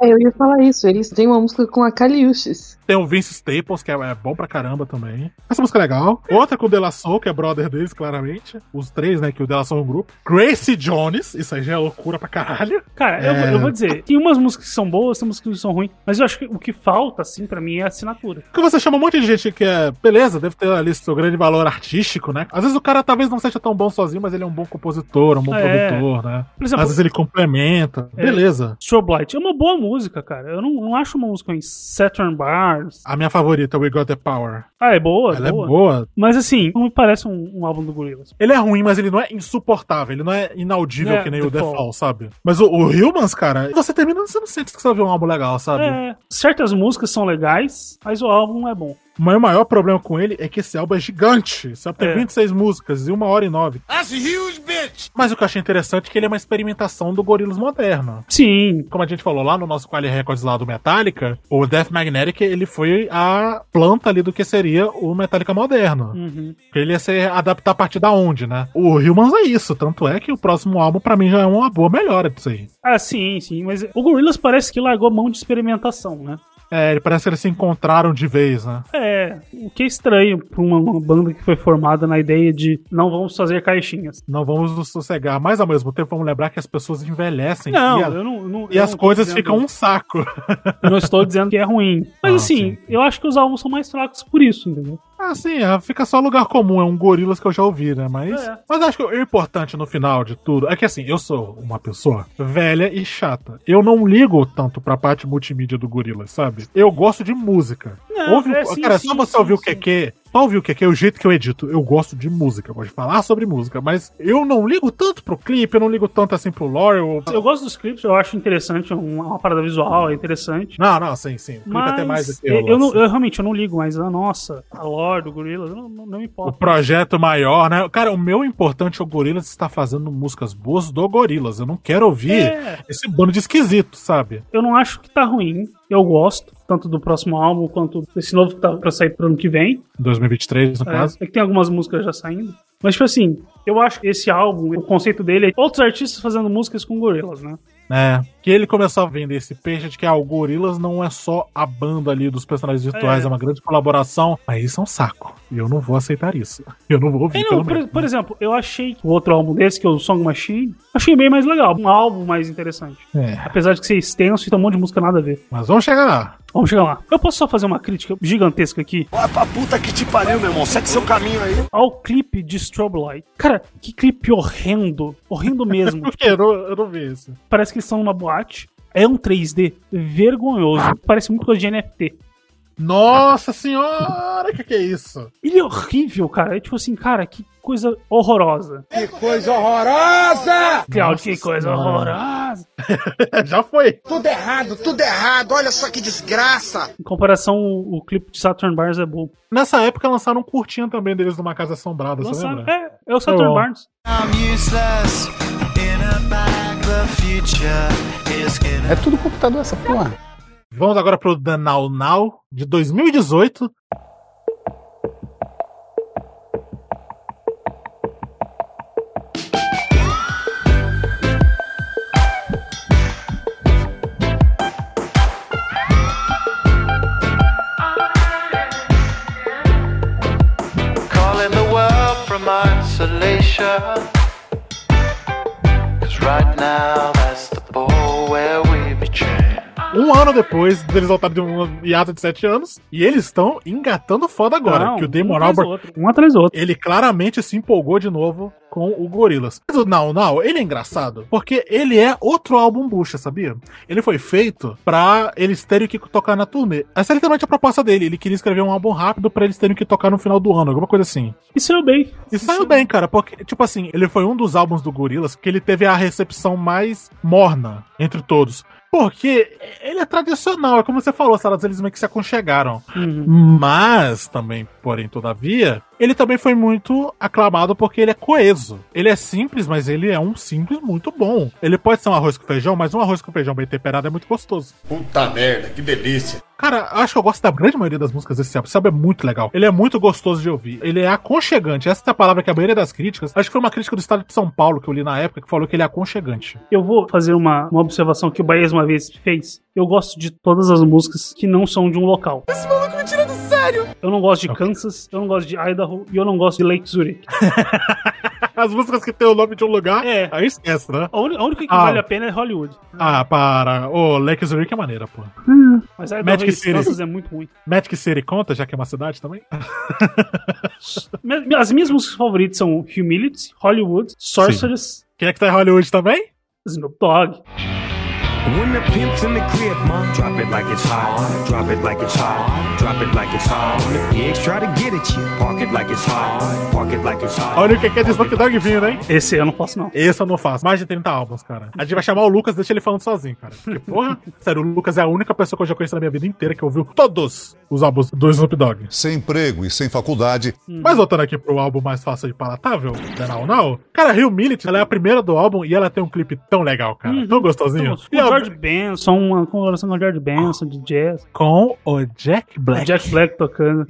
É, eu ia falar isso. Eles têm uma música com a Kaliushis. Tem o Vince Staples, que é, é bom pra caramba também. Essa música é legal. Outra com o Dela Soul, que é brother deles, claramente. Os três, né, que o Dela Soul é um grupo. Gracie Jones, isso aí já é loucura pra caralho. Cara, eu, É. eu vou dizer, tem umas músicas que são boas, tem músicas que são ruins, mas eu acho que o que falta, assim, pra mim é a assinatura. Porque você chama um monte de gente que é, beleza, deve ter ali seu grande valor artístico, né? Às vezes o cara talvez não seja tão bom sozinho, mas ele é um bom compositor, um bom É. produtor, né? Por exemplo, Às vezes ele complementa. É. Beleza. Strobe Light é uma boa música, cara. Eu não, não acho uma música em Saturn Bars. A minha favorita, We Got the Power. Ah, é boa, Ela é boa. Mas assim, não me parece um, um álbum do Gorillaz. Ele é ruim, mas ele não é insuportável, ele não é inaudível É, que nem The o The Fall. Fall, sabe? Mas o, o Humans, cara, você termina, você não sente que você vai ver um álbum legal, sabe? É, certas músicas são legais, mas o álbum não é bom. O meu maior problema com ele é que esse álbum é gigante. Esse álbum tem É. 26 músicas e uma hora e nove. That's a huge bitch! Mas o que eu achei interessante é que ele é uma experimentação do Gorillaz moderno. Sim. Como a gente falou lá no nosso Quali Records lá do Metallica, o Death Magnetic, ele foi a planta ali do que seria o Metallica moderno. Uhum. Porque ele ia ser adaptar a partir da onde, né? O Humans é isso, tanto é que o próximo álbum pra mim já é uma boa melhora disso aí. Ah, sim, sim. Mas o Gorillaz parece que largou mão de experimentação, né? É, ele parece que eles se encontraram de vez, né? É, o que é estranho pra uma, uma banda que foi formada na ideia de não vamos fazer caixinhas. Não vamos nos sossegar, mas ao mesmo tempo vamos lembrar que as pessoas envelhecem Não, e, a- eu não. não- e eu as coisas dizendo- ficam um saco. Eu não estou dizendo que é ruim. Mas Ah, assim, eu acho que os álbuns são mais fracos por isso, entendeu? Ah, sim, é, fica só lugar comum, é um gorilas que eu já ouvi, né? Mas, É. mas acho que o importante no final de tudo é que assim, eu sou uma pessoa velha e chata. Eu não ligo tanto pra parte multimídia do gorilas, sabe? Eu gosto de música. Não, Ouve, é, sim, cara, sim, só você sim, ouvir o sim. Só ouvir o QQ, o jeito que eu edito. Eu gosto de música, eu gosto de falar sobre música, mas eu não ligo tanto pro clipe, eu não ligo tanto assim pro lore. Eu... Eu gosto dos clipes, eu acho interessante, uma, uma parada visual, é interessante. Não, não, sim, sim. O clipe Mas até mais do que eu, eu, não, eu realmente eu não ligo, mas a nossa, a lore do Gorillaz, não, não, não me O importa. projeto maior, né? Cara, o meu importante é o Gorillaz estar fazendo músicas boas do Gorilas. Eu não quero ouvir É. esse bando de esquisito, sabe? Eu não acho que tá ruim, eu gosto, tanto do próximo álbum quanto desse novo que tá pra sair pro ano que vem. 2023, no É, caso. é que tem algumas músicas já saindo. Mas, tipo assim, eu acho que esse álbum, o conceito dele é outros artistas fazendo músicas com gorilas, né? É. Que ele começou a vender esse peixe de que ah, o Gorilas não é só a banda ali dos personagens virtuais, é, É. uma grande colaboração. Mas isso é um saco. E eu não vou aceitar isso. Eu não vou ouvir, É, não, pelo por, por exemplo, eu achei o outro álbum desse, que é o Song Machine, achei bem mais legal. Um álbum mais interessante. É. Apesar de que ser extenso e tem um monte de música nada a ver. Mas vamos chegar lá. Vamos chegar lá. Eu posso só fazer uma crítica gigantesca aqui Vai pra puta que te pariu, meu irmão. Segue seu caminho aí. ao clipe de Strobe Light. Cara, que clipe horrendo. Horrendo mesmo. Por quê? Eu não, eu não vi isso. Parece que eles estão numa boate. É um 3D vergonhoso. Parece muito coisa de NFT. Nossa senhora, que que é isso? Ele é horrível, cara. É tipo assim, cara, que coisa horrorosa. Que coisa horrorosa! Claudio, que coisa Senhora. horrorosa. Já foi. Tudo errado, tudo errado. Olha só que desgraça. Em comparação, o, o clipe de Saturn Bars é bom. Nessa época lançaram um curtinho também deles numa casa assombrada, você Lançaram- lembra? É, é o Saturn bom. Barnes. I'm useless in a bag. É tudo computador essa porra. Vamos agora pro The Now Now de 2018. calling the world from isolation. Right now Um ano depois deles voltarem de um hiato de sete anos. E eles estão engatando foda agora. Não, que o Damon um Albarn, um atrás do outro. ele claramente se empolgou de novo com o Gorillaz. Mas o Now Now, ele é engraçado, porque ele é outro álbum bucha, sabia? Ele foi feito pra eles terem que tocar na turnê. Essa é literalmente a proposta dele. Ele queria escrever um álbum rápido pra eles terem que tocar no final do ano, alguma coisa assim. E saiu bem. E saiu bem, cara, porque, tipo assim, ele foi um dos álbuns do Gorillaz que ele teve a recepção mais morna entre todos. Porque ele é tradicional, é como você falou, salas eles meio que se aconchegaram. Uhum. Mas também, porém, todavia, ele também foi muito aclamado porque ele é coeso. Ele é simples, mas ele é um simples muito bom. Ele pode ser um arroz com feijão, mas um arroz com feijão bem temperado é muito gostoso. Puta merda, que delícia. Cara, acho que eu gosto da grande maioria das músicas desse álbum. Esse álbum é muito legal. Ele é muito gostoso de ouvir. Ele é aconchegante. Essa é a palavra que a maioria das críticas. Acho que foi uma crítica do estado de São Paulo que eu li na época que falou que ele é aconchegante. Eu vou fazer uma, uma observação que o Baez uma vez fez. Eu gosto de todas as músicas que não são de um local. Esse maluco me tira do sério. Eu não gosto de Kansas, eu não gosto de Idaho e eu não gosto de Lake Zurich. As músicas que tem o nome de um lugar, É. aí esquece, né? A, uni- a única que Ah. vale a pena é Hollywood. Ah, para. Ô, Lake Zurich é maneira, pô. Mas Idaho Magic City. É muito ruim. Magic City conta, já que é uma cidade também? As minhas músicas favoritas são Humility, Hollywood, Sorceress, Quem é que tá em Hollywood também? Snoop Dogg. When the pimp's in the crib, mom, drop it like it's hot. Drop it like it's hot. Drop it like it's hot. When the pigs try to get at you, park it like it's hot. Park it like it's hot. Olha o que que é de Snoop Dogg vindo, hein? Esse eu não posso, não. Esse eu não faço. Mais de 30 álbuns, cara. A gente vai chamar o Lucas, deixa ele falando sozinho, cara. Porque, porra, sério, o Lucas é a única pessoa que eu já conheço na minha vida inteira que ouviu todos os álbuns do Snoop Dogg. Sem emprego e sem faculdade, Mas voltando aqui pro álbum mais fácil e palatável, da Now Now, cara, Humility, ela é a primeira do álbum e ela tem um clipe tão legal, cara. Tão gostosinho. Então, E a- George Benson, uma colaboração com o George Benson de jazz. com o Jack Black. Jack Black tocando.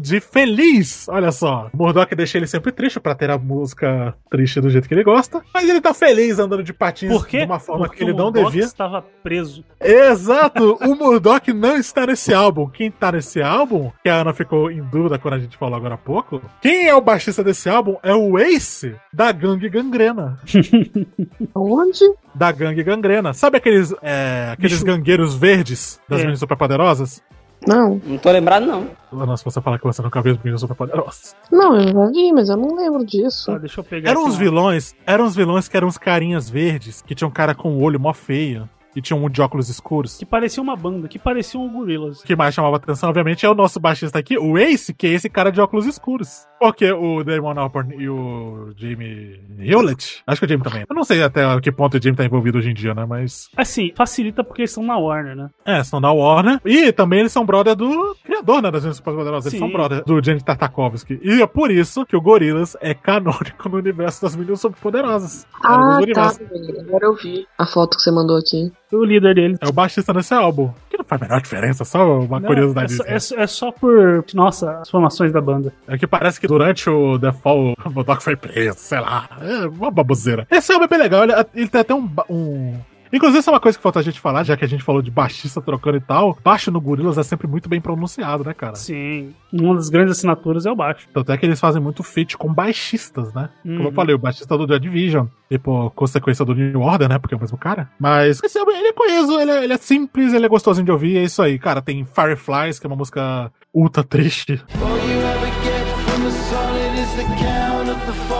De feliz, olha só. O Murdock deixa ele sempre triste pra ter a música triste do jeito que ele gosta, mas ele tá feliz andando de patins Por quê? de uma forma Porque que ele o não Murdoch devia. estava preso. Exato! O Murdock não está nesse álbum. Quem tá nesse álbum, que a Ana ficou em dúvida quando a gente falou agora há pouco, quem é o baixista desse álbum é o Ace da Gangue Gangrena. Onde? Da Gangue Gangrena. Sabe aqueles, é, aqueles Bicho. gangueiros verdes das É. meninas superpoderosas? Não. Não tô lembrado, não. Se você falar que você nunca viu as meninas superpoderosas. Não, eu já vi, mas eu não lembro disso. Ah, deixa eu pegar Eram uns vilões, eram uns vilões que eram uns carinhas verdes, que tinham um cara com o olho mó feio e tinha um de óculos escuros. Que parecia uma banda, que parecia um Gorillaz. O que mais chamava atenção, obviamente, é o nosso baixista aqui, o Ace, que é esse cara de óculos escuros. Porque o Damon Albarn e o Jamie Hewlett, acho que o Jamie também. Eu não sei até que ponto o Jamie tá envolvido hoje em dia, né? Mas. Assim, facilita porque eles estão na Warner, né? É, são da Warner. E também eles são brother do criador, né? Das Meninas Superpoderosas. Eles Sim. são brother do Jenny Tartakovsky. E é por isso que o Gorillaz é canônico no universo das Meninas Superpoderosas. Ah, tá. Agora eu vi a foto que você mandou aqui. O líder dele. É o baixista nesse álbum. Que não faz a menor diferença, só uma Não, curiosidade. É só, é só- é só por, nossa, as formações da banda. É que parece que durante o The Fall, o Modok foi preso, sei lá. É uma baboseira. Esse álbum é bem legal, ele, ele tem até um, um. Inclusive, isso é uma coisa que falta a gente falar, já que a gente falou de baixista trocando e tal. Baixo no Gorillaz é sempre muito bem pronunciado, né, cara? Sim. Uma das grandes assinaturas é o baixo. Tanto é que eles fazem muito feat com baixistas, né? Como eu Uhum. falei, o baixista do Joy Division. E por consequência do New Order, né? Porque é o mesmo cara. Mas esse álbum, ele é coeso, ele é, ele é simples, ele é gostosinho de ouvir, é isso aí. Cara, tem Fireflies, que é uma música ultra triste. All you ever get from the solid is the count of the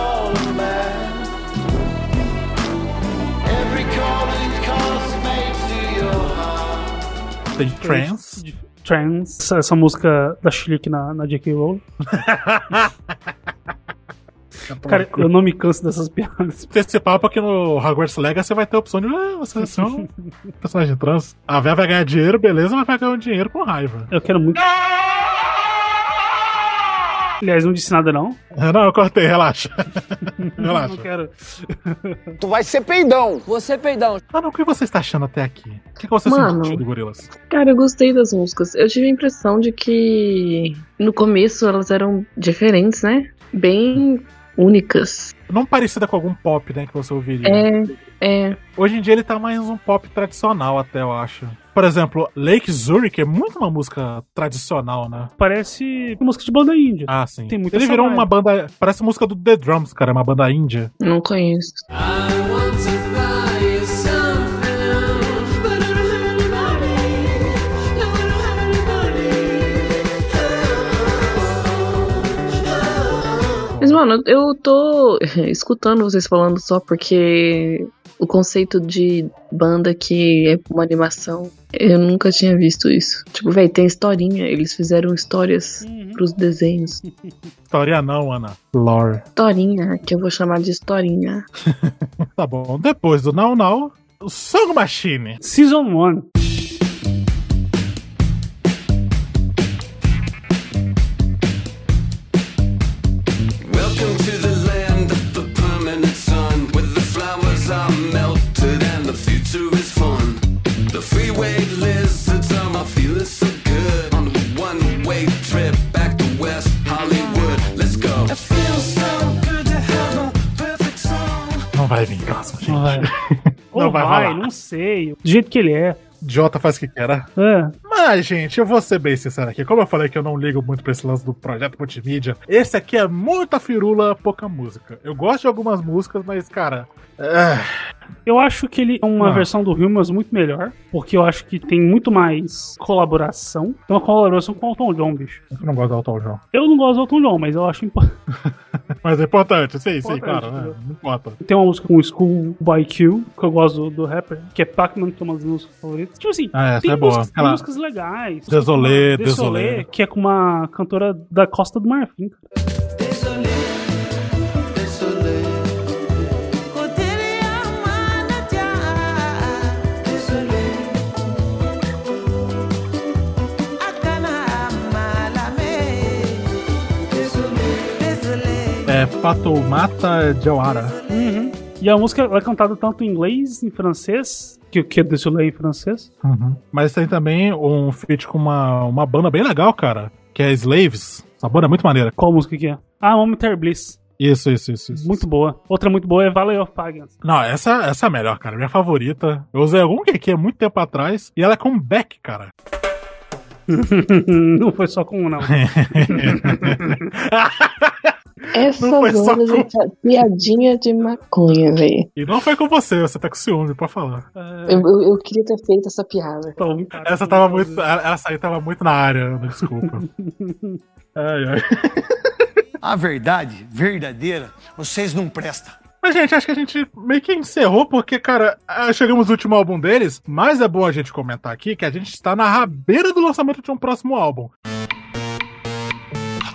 Tem Trance. Trance, essa, essa música da Schlick na, na J.K. Rowling. Cara, eu não me canso dessas piadas. Esse papo aqui no Hogwarts Legacy você vai ter a opção de ah, você ser um personagem trans. A Véia vai ganhar dinheiro, beleza, mas vai ganhar um dinheiro com raiva. Eu quero muito. Aliás, não disse nada não. Não, eu cortei, relaxa. relaxa. Não quero. Tu vai ser peidão. Você peidão. Mano, o que você está achando até aqui? O que, que você Mano. sentiu do Gorillaz? Cara, eu gostei das músicas. Eu tive a impressão de que no começo elas eram diferentes, né? Bem únicas. Não parecida com algum pop, né, que você ouviria. É, é. Hoje em dia ele tá mais um pop tradicional até, eu acho. Por exemplo, Lake Zurich é muito uma música tradicional, né? Parece música de banda índia. Ah, sim. Tem muita Ele virou uma banda. Parece música do The Drums, cara, uma banda índia. Não conheço. Mas, mano, eu tô escutando vocês falando só porque o conceito de banda que é uma animação, eu nunca tinha visto isso. Tipo, velho, tem historinha, eles fizeram histórias pros desenhos. Historinha não, Ana. Lore. Historinha, que eu vou chamar de historinha. Tá bom. Depois do Now Now, o Song Machine. Season 1. Não vai. Ou Não vai vai, não sei. Do jeito que ele é. Jota faz o que quer. né? É. Mas, gente, eu vou ser bem sincero aqui. Como eu falei que eu não ligo muito pra esse lance do projeto multimídia, esse aqui é muita firula, pouca música. Eu gosto de algumas músicas, mas, cara. é, Eu acho que ele é uma Ah. versão do Humans muito melhor, porque eu acho que tem muito mais colaboração. Tem uma colaboração com o Elton John, bicho. Eu não gosto do Elton John. Eu não gosto do Elton John, mas eu acho importante. Mas é importante, sim, sim, Importante, claro, né? Não importa. Tem uma música com o School by Q, que eu gosto do, do rapper, que é Pac-Man, que é uma das músicas favoritas. Tipo assim, Ah, essa tem, é boa. músicas, tem músicas legais. Désolé, Désolé, Désolé. que é com uma cantora da Costa do Marfim. cara. É Fatoumata Jawara. Uhum. E a música é cantada tanto em inglês, em francês, que o que é Désolé em francês. Uhum. Mas tem também um feat com uma, uma banda bem legal, cara, que é Slaves. Essa banda é muito maneira. Qual música que é? Ah, Momentary Bliss. Isso, isso, isso. isso. Muito boa. Outra muito boa é Valley of Pagans. Não, essa, essa é a melhor, cara. Minha favorita. Eu usei algum que há muito tempo atrás e ela é com Beck, cara. não foi só com um, não. Essas Não foi só horas com- é essa piadinha de maconha, velho. E não foi com você, você tá com ciúme, pode falar. Eu, eu, eu queria ter feito essa piada. Essa tava muito. Essa aí tava muito na área, Ana, desculpa. ai, ai. A verdade, verdadeira, vocês não prestam. Mas, gente, acho que a gente meio que encerrou, porque, cara, chegamos no último álbum deles, mas é bom a gente comentar aqui que a gente está na rabeira do lançamento de um próximo álbum.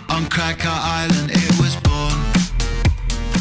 On Cracker Island.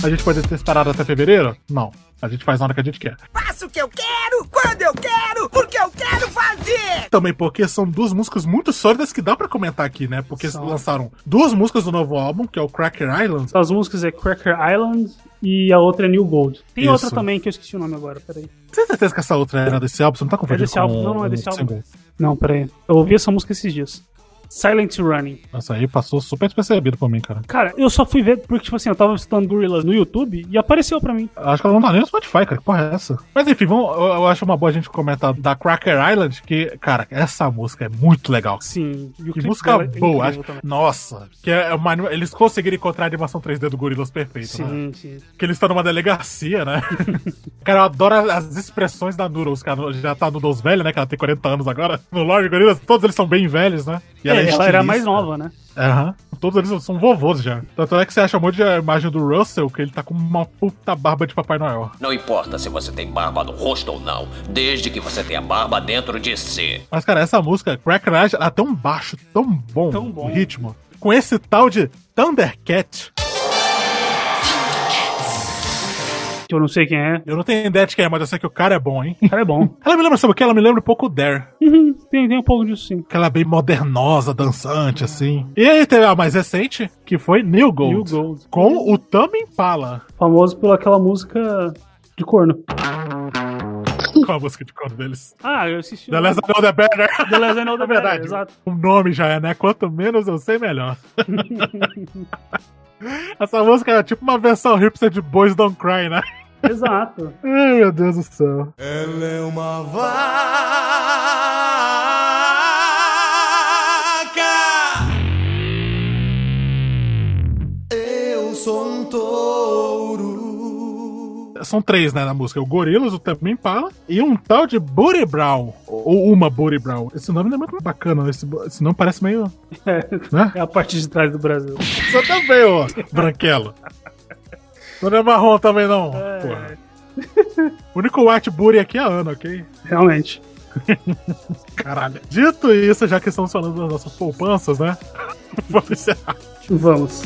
A gente pode ter esperado até fevereiro? Não. A gente faz na hora que a gente quer. Faço o que eu quero, quando eu quero, porque eu quero fazer. Também porque são duas músicas muito sólidas que dá pra comentar aqui, né? Porque lançaram duas músicas do novo álbum, que é o Cracker Island. As músicas é Cracker Island e a outra é New Gold. Tem Isso. outra também que eu esqueci o nome agora, peraí. Você tem certeza que essa outra era desse álbum? Você não tá É confundindo desse álbum? com Não, não é desse álbum. single? Não, peraí. Eu ouvi essa música esses dias. Silent Running. Nossa, aí passou super despercebido por mim, cara. Cara, eu só fui ver porque, tipo assim, eu tava estudando Gorillaz no YouTube e apareceu pra mim. Acho que ela não tá nem no Spotify, cara. Que porra é essa? Mas enfim, vamos, eu, eu acho uma boa a gente comentar da Cracker Island, que, cara, essa música é muito legal. Sim. E o Que música é boa. incrível acho-. Nossa, que é uma, eles conseguiram encontrar a animação 3D do Gorillaz perfeito, né? Sim, sim. Que eles estão numa delegacia, né? cara, eu adoro as expressões da Noodles, cara. Já tá Noodles velha, né? Que ela tem 40 anos agora. No Lord Gorillaz, todos eles são bem velhos, né? E É, ela, era estilista. mais nova, né? Aham. Todos eles são vovôs já. Tanto é que você acha um monte de imagem do Russell que ele tá com uma puta barba de Papai Noel. Não importa se você tem barba no rosto ou não, desde que você tenha barba dentro de si. Mas, cara, essa música, Cracker Island, ela é tão baixo, tão bom, Tão bom. o ritmo. Com esse tal de Thundercat. Que eu não sei quem é. Eu não tenho ideia de quem é, mas eu sei que o cara é bom, hein? O cara é bom. Ela me lembra, sabe o que? Ela me lembra um pouco o Dare. Uhum, tem, tem um pouco disso sim. Que ela é bem modernosa, dançante, assim. E aí teve a mais recente, que foi New Gold. New Gold. Com o Tame Impala. Famoso por aquela música de corno. Qual a música de cor deles? Ah, eu assisti. The Less I Know The Better. The Less I Know The É verdade. Better, exato. O nome já é, né? Quanto menos eu sei, melhor. Essa música é tipo uma versão hipster de Boys Don't Cry, né? Exato. Ai, meu Deus do céu. Ela é uma vaca. Eu sou um touro. São três, né, na música. O Gorillaz, o Tame Impala e um tal de Booty Brown. Ou uma Booty Brown. Esse nome não é muito bacana. Esse, esse nome parece meio... É, Né? é a parte de trás do Brasil. Você também, ó, branquelo. Não é marrom também, não. É. Porra. O único white booty aqui é a Ana, ok? Realmente. Caralho. Dito isso, já que estamos falando das nossas poupanças, né? Vamos encerrar. Vamos.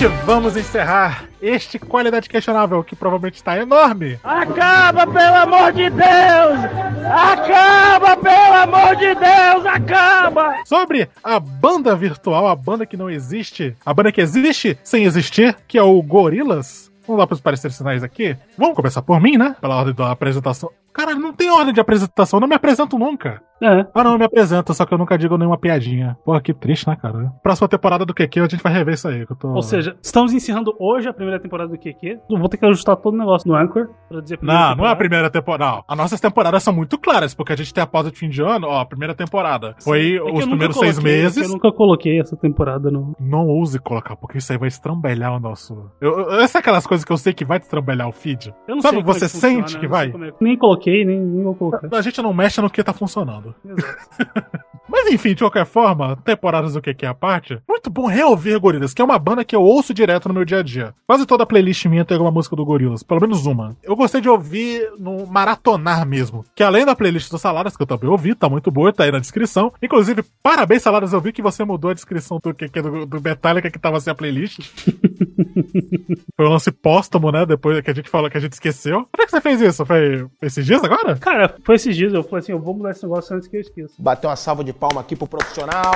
Gente, vamos encerrar este qualidade questionável que provavelmente está enorme. Acaba, pelo amor de Deus! Acaba, pelo amor de Deus! Acaba! Sobre a banda virtual, a banda que não existe, a banda que existe sem existir, que é o Gorilas. Vamos lá para os pareceres sinais aqui. Vamos começar por mim, né? Pela ordem da apresentação. Cara, não tem ordem de apresentação, eu não me apresento nunca. É. Ah, não, me apresento, só que eu nunca digo nenhuma piadinha. Porra, que triste, né, cara? Próxima temporada do QQ a gente vai rever isso aí. Que eu tô... Ou seja, estamos encerrando hoje a primeira temporada do QQ. Vou ter que ajustar todo o negócio no Anchor pra dizer a primeira Não, não é a temporada. primeira temporada. Não. As nossas temporadas são muito claras, porque a gente tem a pausa de fim de ano, ó, a primeira temporada. Foi É os primeiros coloquei, seis é meses. Eu nunca coloquei essa temporada no. Não ouse colocar, porque isso aí vai estrambelhar o nosso. Eu, eu, essa é aquelas coisas que eu sei que vai estrambelhar o feed. Eu não Sabe, sei você é que sente que não vai? é Nem coloquei, nem, nem vou colocar. A gente não mexe no que tá funcionando. Mas enfim, de qualquer forma, temporadas do que que é a parte, muito bom reouvir Gorilas, que é uma banda que eu ouço direto no meu dia a dia. Quase toda a playlist minha tem alguma música do Gorilas, pelo menos uma. Eu gostei de ouvir no maratonar mesmo, que além da playlist do Saladas, que eu também ouvi, tá muito boa, tá aí na descrição. Inclusive, parabéns, Saladas, eu vi que você mudou a descrição do que do, do Metallica que tava sem a playlist. Foi um lance póstumo, né? Depois que a gente falou que a gente esqueceu. Como é que você fez isso? Foi esses dias agora? Cara, foi esses dias, eu falei assim, eu vou mudar esse negócio antes que eu esqueça. Bateu uma salva de palma aqui pro profissional.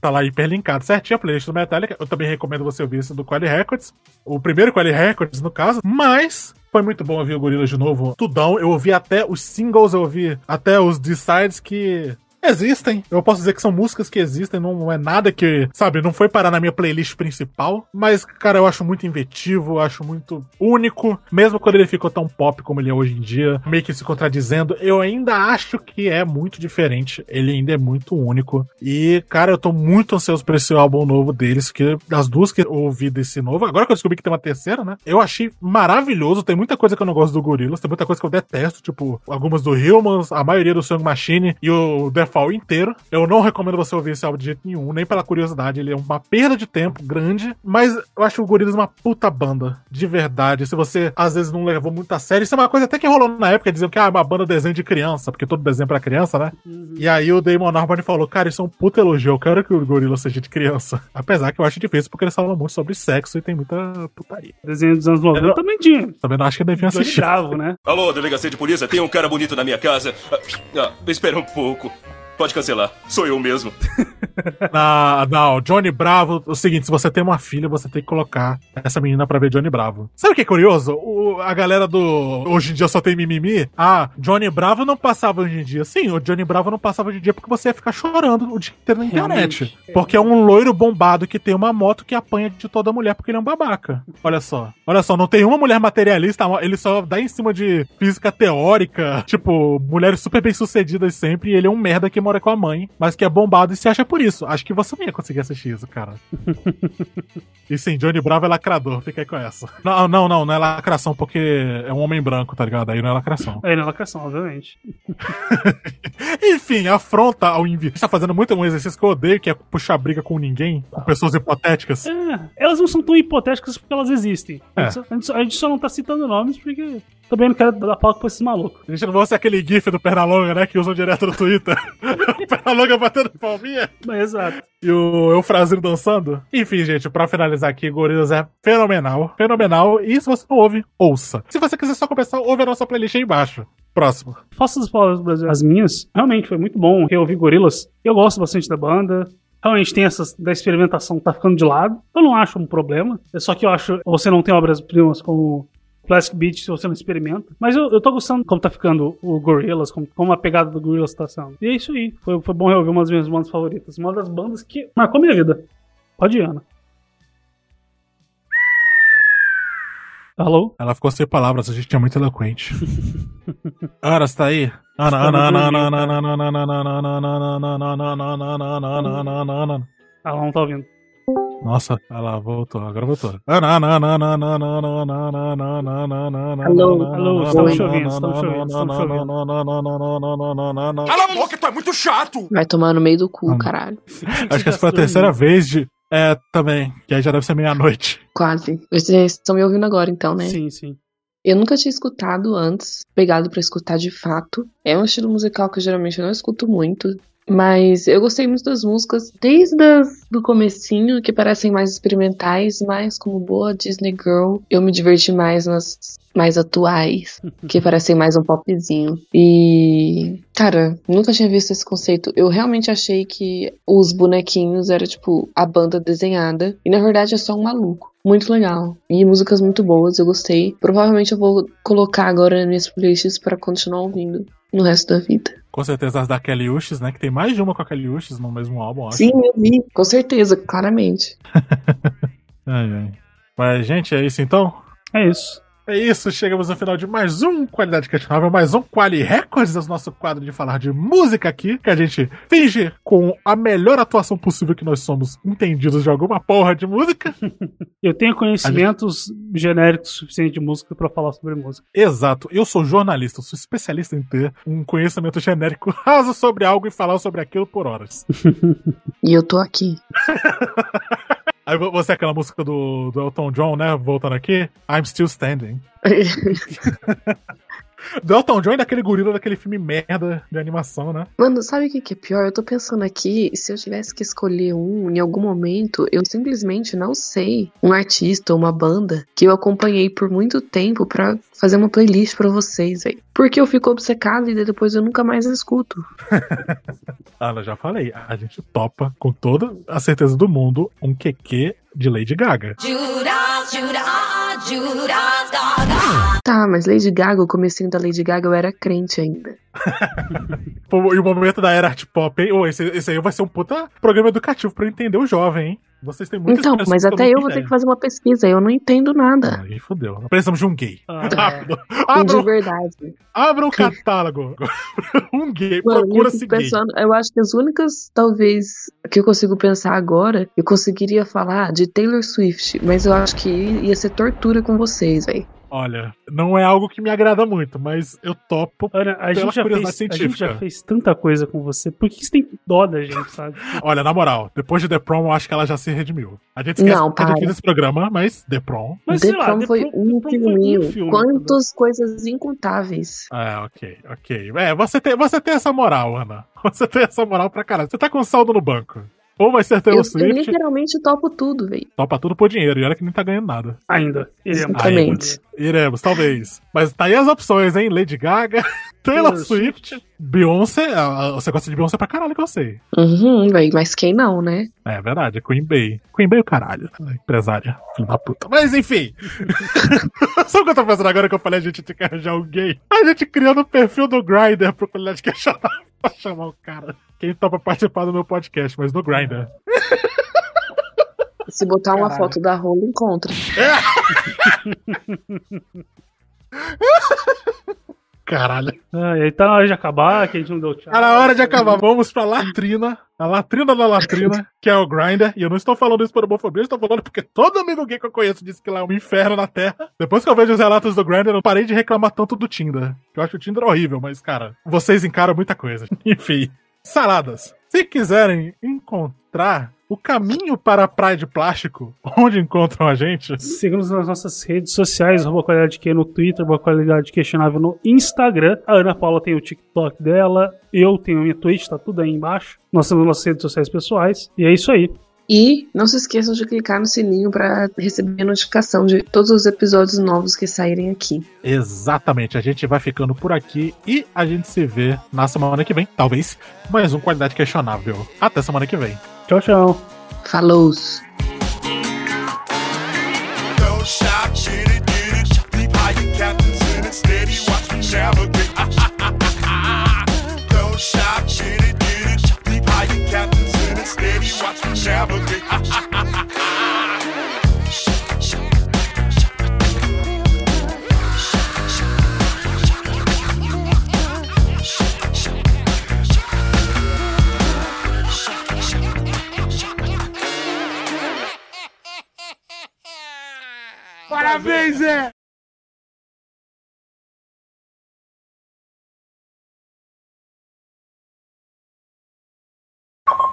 Tá lá hiperlinkado certinho a playlist do Metallica. Eu também recomendo você ouvir esse do Quali Records. O primeiro Quali Records, no caso. Mas foi muito bom ouvir o Gorillaz de novo. Tudão. Eu ouvi até os singles, eu ouvi até os D-sides que. Existem. Eu posso dizer que são músicas que existem, não é nada que, sabe, não foi parar na minha playlist principal. Mas, cara, eu acho muito inventivo, eu acho muito único. Mesmo quando ele ficou tão pop como ele é hoje em dia, meio que se contradizendo, eu ainda acho que é muito diferente. Ele ainda é muito único. E, cara, eu tô muito ansioso por esse álbum novo deles, que das duas que eu ouvi desse novo, agora que eu descobri que tem uma terceira, né? Eu achei maravilhoso. Tem muita coisa que eu não gosto do Gorillaz, tem muita coisa que eu detesto, tipo, algumas do Humans, a maioria do Song Machine e o The Fall inteiro. Eu não recomendo você ouvir esse álbum de jeito nenhum, nem pela curiosidade. Ele é uma perda de tempo grande, mas eu acho o Gorillaz uma puta banda, de verdade. Se você às vezes não levou muito a sério, isso é uma coisa até que rolou na época, diziam que ah, é uma banda desenho de criança, porque todo desenho é pra criança, né? E aí o Damon Albarn falou, cara, isso é um puta elogio, eu quero que o Gorillaz seja de criança. Apesar que eu acho difícil, porque eles falam muito sobre sexo e tem muita putaria. Desenho dos anos 90 também tinha. Também não acho que devia Johnny assistir. Bravo, né? Alô, delegacia de polícia, tem um cara bonito na minha casa. Ah, ah, espera um pouco. Pode cancelar, sou eu mesmo. Não, Johnny Bravo, o seguinte, se você tem uma filha, você tem que colocar essa menina pra ver Johnny Bravo. Sabe o que é curioso? O- a galera do Hoje em Dia Só Tem Mimimi, ah, Johnny Bravo não passava hoje em dia. Sim, o Johnny Bravo não passava hoje em dia porque você ia ficar chorando o dia inteiro na internet. Realmente. Porque é um loiro bombado que tem uma moto que apanha de toda mulher porque ele é um babaca. Olha só. Olha só, não tem uma mulher materialista, ele só dá em cima de física teórica, tipo, mulheres super bem sucedidas sempre, e ele é um merda que mora com a mãe, mas que é bombado e se acha por isso. Acho que você não ia conseguir assistir isso, cara. e sim, Johnny Bravo é lacrador, fica aí com essa. Não, não, não, não é lacração porque é um homem branco, tá ligado? Aí não é lacração. Aí na lacração, obviamente. Enfim, afronta ao invisível. tá fazendo muito um exercício que eu odeio, que é puxar briga com ninguém, com pessoas hipotéticas. É, elas não são tão hipotéticas porque elas existem. É. A gente só- a gente só não tá citando nomes porque também não quero dar palco pra esses malucos. A gente não vai ser aquele gif do Pernalonga, né, que usam direto no Twitter. o Pernalonga batendo palminha. Exato. E o Eufrazino dançando. Enfim, gente, pra finalizar aqui, Gorillaz é fenomenal. Fenomenal. E se você não ouve, ouça. Se você quiser só começar, ouve a nossa playlist aí embaixo. Próximo. Faço as palavras do Brasil as minhas. Realmente foi muito bom reouvir Gorilas. Eu gosto bastante da banda. Realmente tem essas da experimentação que tá ficando de lado. Eu não acho um problema. É só que eu acho você não tem obras-primas como Plastic Beach se você não experimenta. Mas eu, eu tô gostando como tá ficando o Gorillaz, como, como a pegada do Gorillaz tá sendo. E é isso aí. Foi, foi bom reouvir uma das minhas bandas favoritas. Uma das bandas que marcou minha vida. Pode ir, Ana. Alô? Ela ficou sem palavras, a gente é muito eloquente. Ana, você tá aí? Ana, Ana, Ana, Ana, Ana, Ana, Ana, Ana, Ana, Ana, Ana, Ana, Ana, Ana, Ana, Ana, Ana, Ana, Ana, Ana. Ela não tá ouvindo. Nossa, ela voltou, agora voltou. Ana, Ana, Ana, Ana, Ana, Ana, Ana, Ana, Ana, Ana, Ana, Ana, Ana, Alô, Ana, alô, Ana, estamos Ana, te ouvindo, Ana, estamos te ouvindo, Ana, estamos te Ana, ouvindo. Ana, Ana, Ana, Ana, Ana, Ana, Ana. Cala a boca, tu é muito chato! Vai tomar no meio do cu, caralho. Acho que essa foi a terceira vez de. É, também. Que aí já deve ser meia-noite. Quase. Vocês estão me ouvindo agora, então, né? Sim, sim. Eu nunca tinha escutado antes, pegado pra escutar de fato. É um estilo musical que eu geralmente não escuto muito. Mas eu gostei muito das músicas, desde as do comecinho, que parecem mais experimentais, mais como boa Disney Girl. Eu me diverti mais nas mais atuais, que parecem mais um popzinho. E, cara, nunca tinha visto esse conceito. Eu realmente achei que os bonequinhos era tipo a banda desenhada, e na verdade é só um maluco. Muito legal. E músicas muito boas, eu gostei. Provavelmente eu vou colocar agora nas minhas playlists pra continuar ouvindo no resto da vida. Com certeza as da Kelly Uchis, né? Que tem mais de uma com a Kelly Uchis no mesmo álbum, acho. Sim, eu vi, com certeza, claramente. Ai, ai. Mas, gente, é isso então? É isso. É isso, chegamos ao final de mais um Qualidade Questionável, mais um Quali Records, do nosso quadro de falar de música aqui, que a gente finge com a melhor atuação possível que nós somos entendidos de alguma porra de música. Eu tenho conhecimentos genéricos suficientes de música pra falar sobre música. Exato, eu sou jornalista, eu sou especialista em ter um conhecimento genérico raso sobre algo e falar sobre aquilo por horas. E eu tô aqui. Aí vo- você é aquela música do, do Elton John, né? Voltando aqui. I'm still standing. do Elton John e daquele gorila daquele filme merda de animação, né? Mano, sabe o que, que é pior? Eu tô pensando aqui, se eu tivesse que escolher um em algum momento, eu simplesmente não sei um artista ou uma banda que eu acompanhei por muito tempo pra fazer uma playlist pra vocês, velho. Porque eu fico obcecado e depois eu nunca mais escuto. Ah, eu já falei, a gente topa com toda a certeza do mundo um QQ de Lady Gaga. Judas, Judas, Judas, Gaga. Tá, mas Lady Gaga, o comecinho da Lady Gaga eu era crente ainda. E o momento da era art pop, hein? Ô, esse, esse aí vai ser um puta programa educativo pra entender o jovem, hein? Vocês têm muitas Então, mas até eu vou ter que fazer uma pesquisa, eu não entendo nada. Aí fodeu. Precisamos de um gay. Ah. Rápido. De Abra, verdade. abra o catálogo. um gay. Procura-se gay. pensando, eu acho que as únicas, talvez, que eu consigo pensar agora, eu conseguiria falar de Taylor Swift, mas eu acho que ia ser tortura com vocês, velho. Olha, não é algo que me agrada muito, mas eu topo Ana, a gente, já fez, a gente já fez tanta coisa com você. Por que você tem dó da gente, sabe? Olha, na moral, depois de The Prom, eu acho que ela já se redimiu. A gente esquece Não, que a gente para. fez esse programa, mas The Prom. Mas The sei lá, Prom The foi Prom- um The Prom foi um filme, Quantas coisas incontáveis. Ah, ok, ok. É, você tem, você tem essa moral, Ana. Você tem essa moral pra caralho. Você tá com saldo no banco. Ou vai ser Eu, Taylor eu Swift, literalmente topo tudo, velho. topa tudo por dinheiro. E olha que nem tá ganhando nada. Ainda. Iremos. Exatamente. Iremos, talvez. Mas tá aí as opções, hein? Lady Gaga, Taylor Taylor Swift, Beyoncé. ah, Você gosta de Beyoncé pra caralho que eu sei. Uhum, velho, mas quem não, né? É verdade, Queen Bey. Queen Bey é o caralho. Empresária, filho da puta. Mas enfim. Sabe o que eu tô fazendo agora que eu falei a gente tem que arranjar um gay? A gente criando o perfil do Grindr pro qualidade questionável pra chamar o cara. Quem topa participar do meu podcast, mas no Grindr. Se botar uma Caralho. foto da rola, encontra. Caralho. Ah, e aí tá na hora de acabar, que a gente não deu tchau. Tá na hora de acabar. Vamos pra latrina. A latrina da latrina, que é o Grindr. E eu não estou falando isso por homofobia, eu estou falando porque todo amigo gay que eu conheço disse que lá é um inferno na Terra. Depois que eu vejo os relatos do Grindr, eu parei de reclamar tanto do Tinder. Eu acho o Tinder horrível, mas, cara, vocês encaram muita coisa. Enfim. Saladas. Se quiserem encontrar o caminho para a praia de plástico, onde encontram a gente? Siga-nos nas nossas redes sociais, arroba qualidade que no Twitter, arroba qualidade questionável no Instagram. A Ana Paula tem o TikTok dela, eu tenho a minha Twitch, tá tudo aí embaixo. Nós temos nossas redes sociais pessoais. E é isso aí. E não se esqueçam de clicar no sininho pra receber a notificação de todos os episódios novos que saírem aqui. Exatamente, a gente vai ficando por aqui e a gente se vê na semana que vem, talvez, mais um Qualidade Questionável. Até semana que vem. Tchau, tchau. Falou! shots, Chavagate. Parabéns, Zé!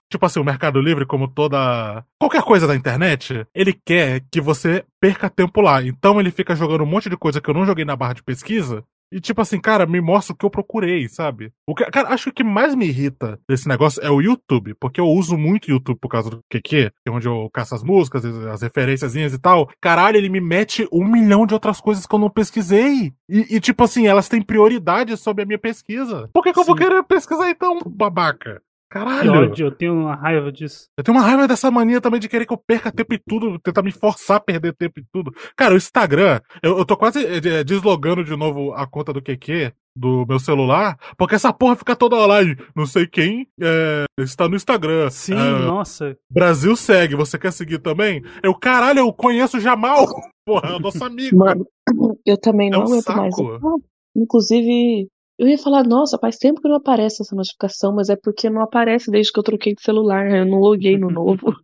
Tipo assim, o Mercado Livre, como toda. qualquer coisa da internet, ele quer que você perca tempo lá. Então ele fica jogando um monte de coisa que eu não joguei na barra de pesquisa. E tipo assim, cara, me mostra o que eu procurei, sabe? O que, cara, acho que o que mais me irrita desse negócio é o YouTube, porque eu uso muito o YouTube por causa do QQ, que é onde eu caço as músicas, as referênciazinhas e tal. Caralho, ele me mete um milhão de outras coisas que eu não pesquisei. E, e, tipo assim, elas têm prioridade sobre a minha pesquisa. Por que, que eu vou querer pesquisar então, babaca? Que Caralho! ódio, eu tenho uma raiva disso. Eu tenho uma raiva dessa mania também de querer que eu perca tempo em tudo, tentar me forçar a perder tempo em tudo. Cara, o Instagram, eu, eu tô quase eh, eh, deslogando de novo a conta do QQ do meu celular, porque essa porra fica toda hora e não sei quem é, está no Instagram. Sim, É, nossa. Brasil segue, você quer seguir também? Eu, caralho, eu conheço o Jamal! Porra, é o nosso amigo. Mano, eu também É não um aguento mais. saco. Ah, Inclusive, eu ia falar, nossa, faz tempo que não aparece essa notificação, mas é porque não aparece desde que eu troquei de celular, né? eu não loguei no novo.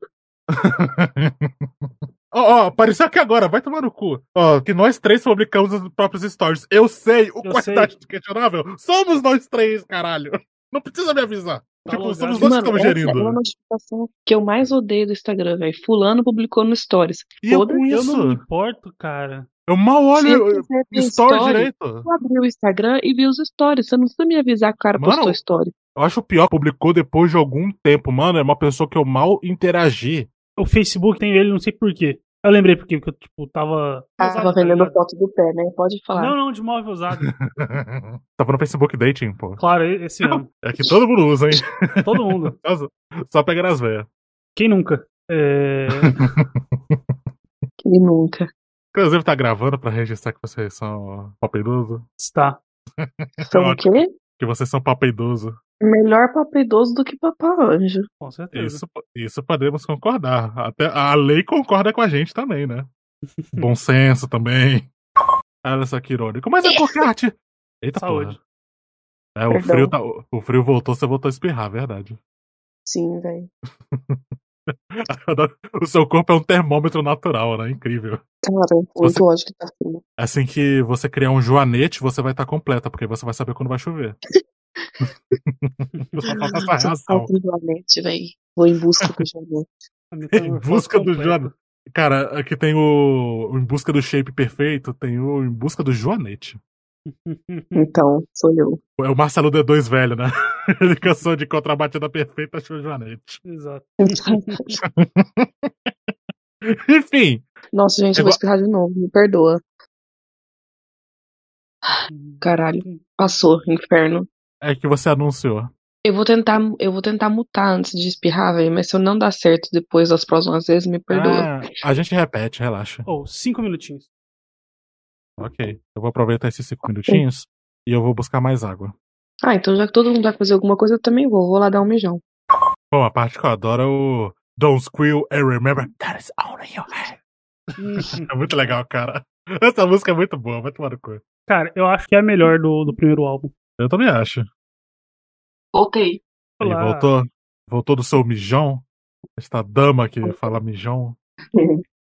Ó, ó, apareceu aqui agora, vai tomar no cu. Ó, que nós três publicamos os próprios stories. Eu sei, o Eu quantidade de questionável. Somos nós três, caralho. Não precisa me avisar. Tipo, somos nós que estamos essa é gerindo. uma notificação que eu mais odeio do Instagram, velho. Fulano publicou no Stories. E eu com Eu isso? não me importo, cara. Eu mal eu olho ver story story, direito. Eu abri o Instagram e vi os stories. Você não precisa me avisar que o cara Mano, postou story. Eu acho pior, publicou depois de algum tempo, mano. É uma pessoa que eu mal interagi. O Facebook tem ele, não sei porquê. Eu lembrei porque, porque eu, tipo, tava. Tava usado, tá vendendo ligado? foto do pé, né? Pode falar. Não, não, de móvel usado. Tava no Facebook Dating, pô. Claro, esse ano. É que todo mundo usa, hein? Todo mundo. Só, só pegar as veias. Quem nunca? É... Quem nunca. Inclusive, tá gravando pra registrar que vocês são papeidoso. Está. São o quê? Que vocês são papeidoso. Melhor papo idoso do que paparanjo. Com certeza. Isso, isso podemos concordar. Até a lei concorda com a gente também, né? Bom senso também. Olha só que irônico. Mas é porque arte. Eita Saúde. porra. É, o frio, tá, o frio voltou, você voltou a espirrar, verdade. Sim, velho. O seu corpo é um termômetro natural, né? Incrível. Cara, muito você- ódio que tá frio. Assim que você criar um joanete, você vai estar completa, porque você vai saber quando vai chover. Só essa Só reação. Joanete. Vou em busca do Joanete. Em busca do Joanete. Cara, aqui tem o, o Em Busca do Shape Perfeito, tem o Em Busca do Joanete. Então, sou eu. É o Marcelo D2 velho, né? Ele cansou de contrabatida perfeita, achou o Joanete. Exato. Enfim, Nossa, gente, eu vou espirrar de novo. Me perdoa. Caralho. Passou, inferno. É que você anunciou. Eu vou tentar, eu vou tentar mutar antes de espirrar, velho. Mas se eu não dar certo depois das próximas vezes, me perdoa. Ah, a gente repete, relaxa. Oh, cinco minutinhos. Ok. Eu vou aproveitar esses cinco minutinhos e eu vou buscar mais água. Ah, então já que todo mundo vai fazer alguma coisa, eu também vou. Vou lá dar um mijão. Bom, a parte que eu adoro é o Don't Squeal and Remember That is only your head. é muito legal, cara. Essa música é muito boa, vai tomar no cu. Cara, eu acho que é a melhor do, do primeiro álbum. Eu também acho. Voltei. Ele Olá. voltou, voltou do seu mijão. Esta dama que fala mijão.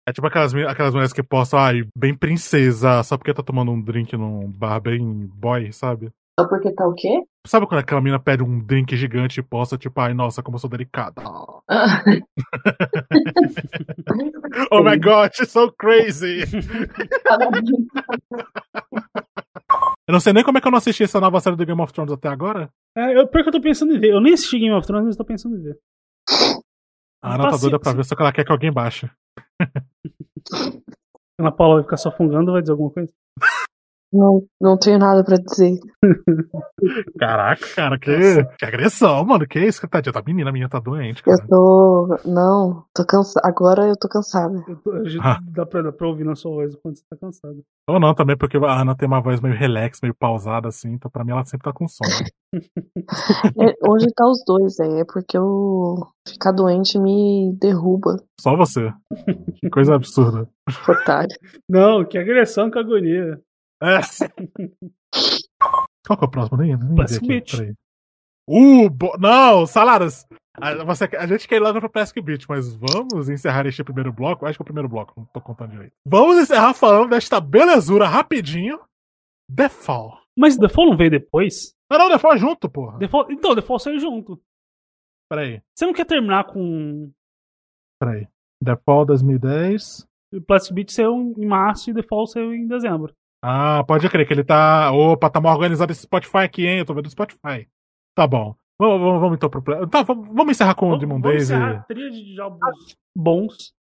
É tipo aquelas, aquelas mulheres que postam, ai, bem princesa, só porque tá tomando um drink num bar bem boy, sabe? Só porque tá o quê? Sabe quando aquela mina pede um drink gigante e posta, tipo, ai, nossa, como eu sou delicada. Ah. oh my god, she's so crazy. eu não sei nem como é que eu não assisti essa nova série do Game of Thrones até agora. É, eu, pior que eu tô pensando em ver. Eu nem assisti Game of Thrones, mas tô pensando em ver. A Ana tá doida pra ver, só que ela quer que alguém baixe. Ana Paula vai ficar só fungando, vai dizer alguma coisa? Não, não tenho nada pra dizer. Caraca, cara, que, que agressão, mano. Que isso? Tadinha, tá menina, a menina tá doente, cara. Eu tô. Não, tô cansada. Agora eu tô cansada. Eu tô- a gente- dá, pra, dá pra ouvir na sua voz quando você tá cansado. Ou não, também, porque a Ana tem uma voz meio relax, meio pausada, assim, então pra mim ela sempre tá com sono. É, hoje tá os dois, é, é porque eu ficar doente me derruba. Só você. Que coisa absurda. Otário. Não, que agressão, que agonia. É. Qual que é o próximo? Nem, nem Plastic Beach. Uh, bo... não, Salaras! A, você- a gente quer ir logo pro Plastic Beach, mas vamos encerrar este primeiro bloco. Acho que é o primeiro bloco, não tô contando direito. Vamos encerrar falando desta belezura rapidinho. The Fall. Mas The Fall não veio depois? Não, não, The Fall é junto, porra. The Fall... Então, The Fall saiu junto. Peraí, Você não quer terminar com. peraí. The Fall 2010. O Plastic Beach saiu em março e The Fall saiu em dezembro. Ah, pode crer que ele tá. Opa, tá mal organizado esse Spotify aqui, hein? Eu tô vendo o Spotify. Tá bom. Vamos, vamos, vamos então pro. Tá, vamos, vamos encerrar com o Demon Vamos Days e. encerrar a tríade de álbuns bons.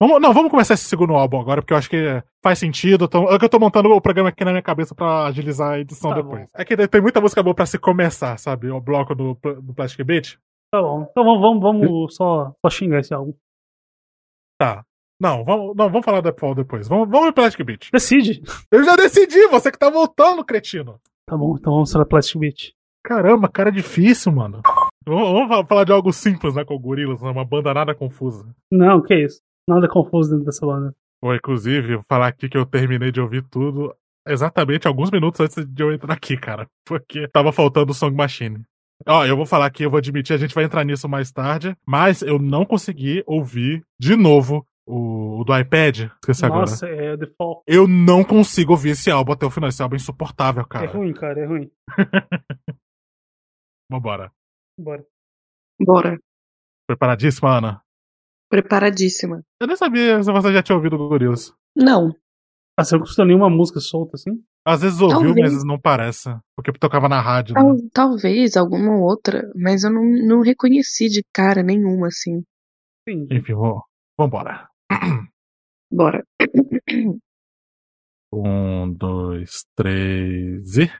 Vamos, não, vamos começar esse segundo álbum agora, porque eu acho que faz sentido. Então, é que eu tô montando o programa aqui na minha cabeça pra agilizar a edição Tá depois. É que tem muita música boa pra se começar, sabe? O bloco do, do Plastic Beat. Tá bom. Então vamos, vamos, vamos só, só xingar esse álbum. Tá. Não, vamos, não, vamos falar da Fall depois. Vamos, vamos pro Plastic Beat. Decide. Eu já decidi, você que tá voltando, cretino. Tá bom, então vamos para Plastic Beach. Caramba, cara difícil, mano. Vamos, vamos fa- falar de algo simples, né, com o Gorillaz, né? Uma banda nada confusa. Não, que isso. Nada confuso dentro dessa banda. Ou, inclusive, vou falar aqui que eu terminei de ouvir tudo exatamente alguns minutos antes de eu entrar aqui, cara. Porque tava faltando o Song Machine. Ó, eu vou falar aqui, eu vou admitir, a gente vai entrar nisso mais tarde, mas eu não consegui ouvir de novo o, o do iPad. Esqueci Nossa, agora. é The Fall. Eu não consigo ouvir esse álbum até o final. Esse álbum é insuportável, É cara. ruim, cara, é ruim. Vambora. Bora. Bora. Preparadíssima, Ana? Preparadíssima. Eu nem sabia se você já tinha ouvido o Gorillaz. Não. Ah, você não custou nenhuma música solta assim? Às vezes ouviu, Talvez. mas não parece. Porque tocava na rádio. né? Tal- talvez alguma outra, mas eu não, não reconheci de cara nenhuma, assim. Enfim, vou, vambora. Bora. Um, dois, três e.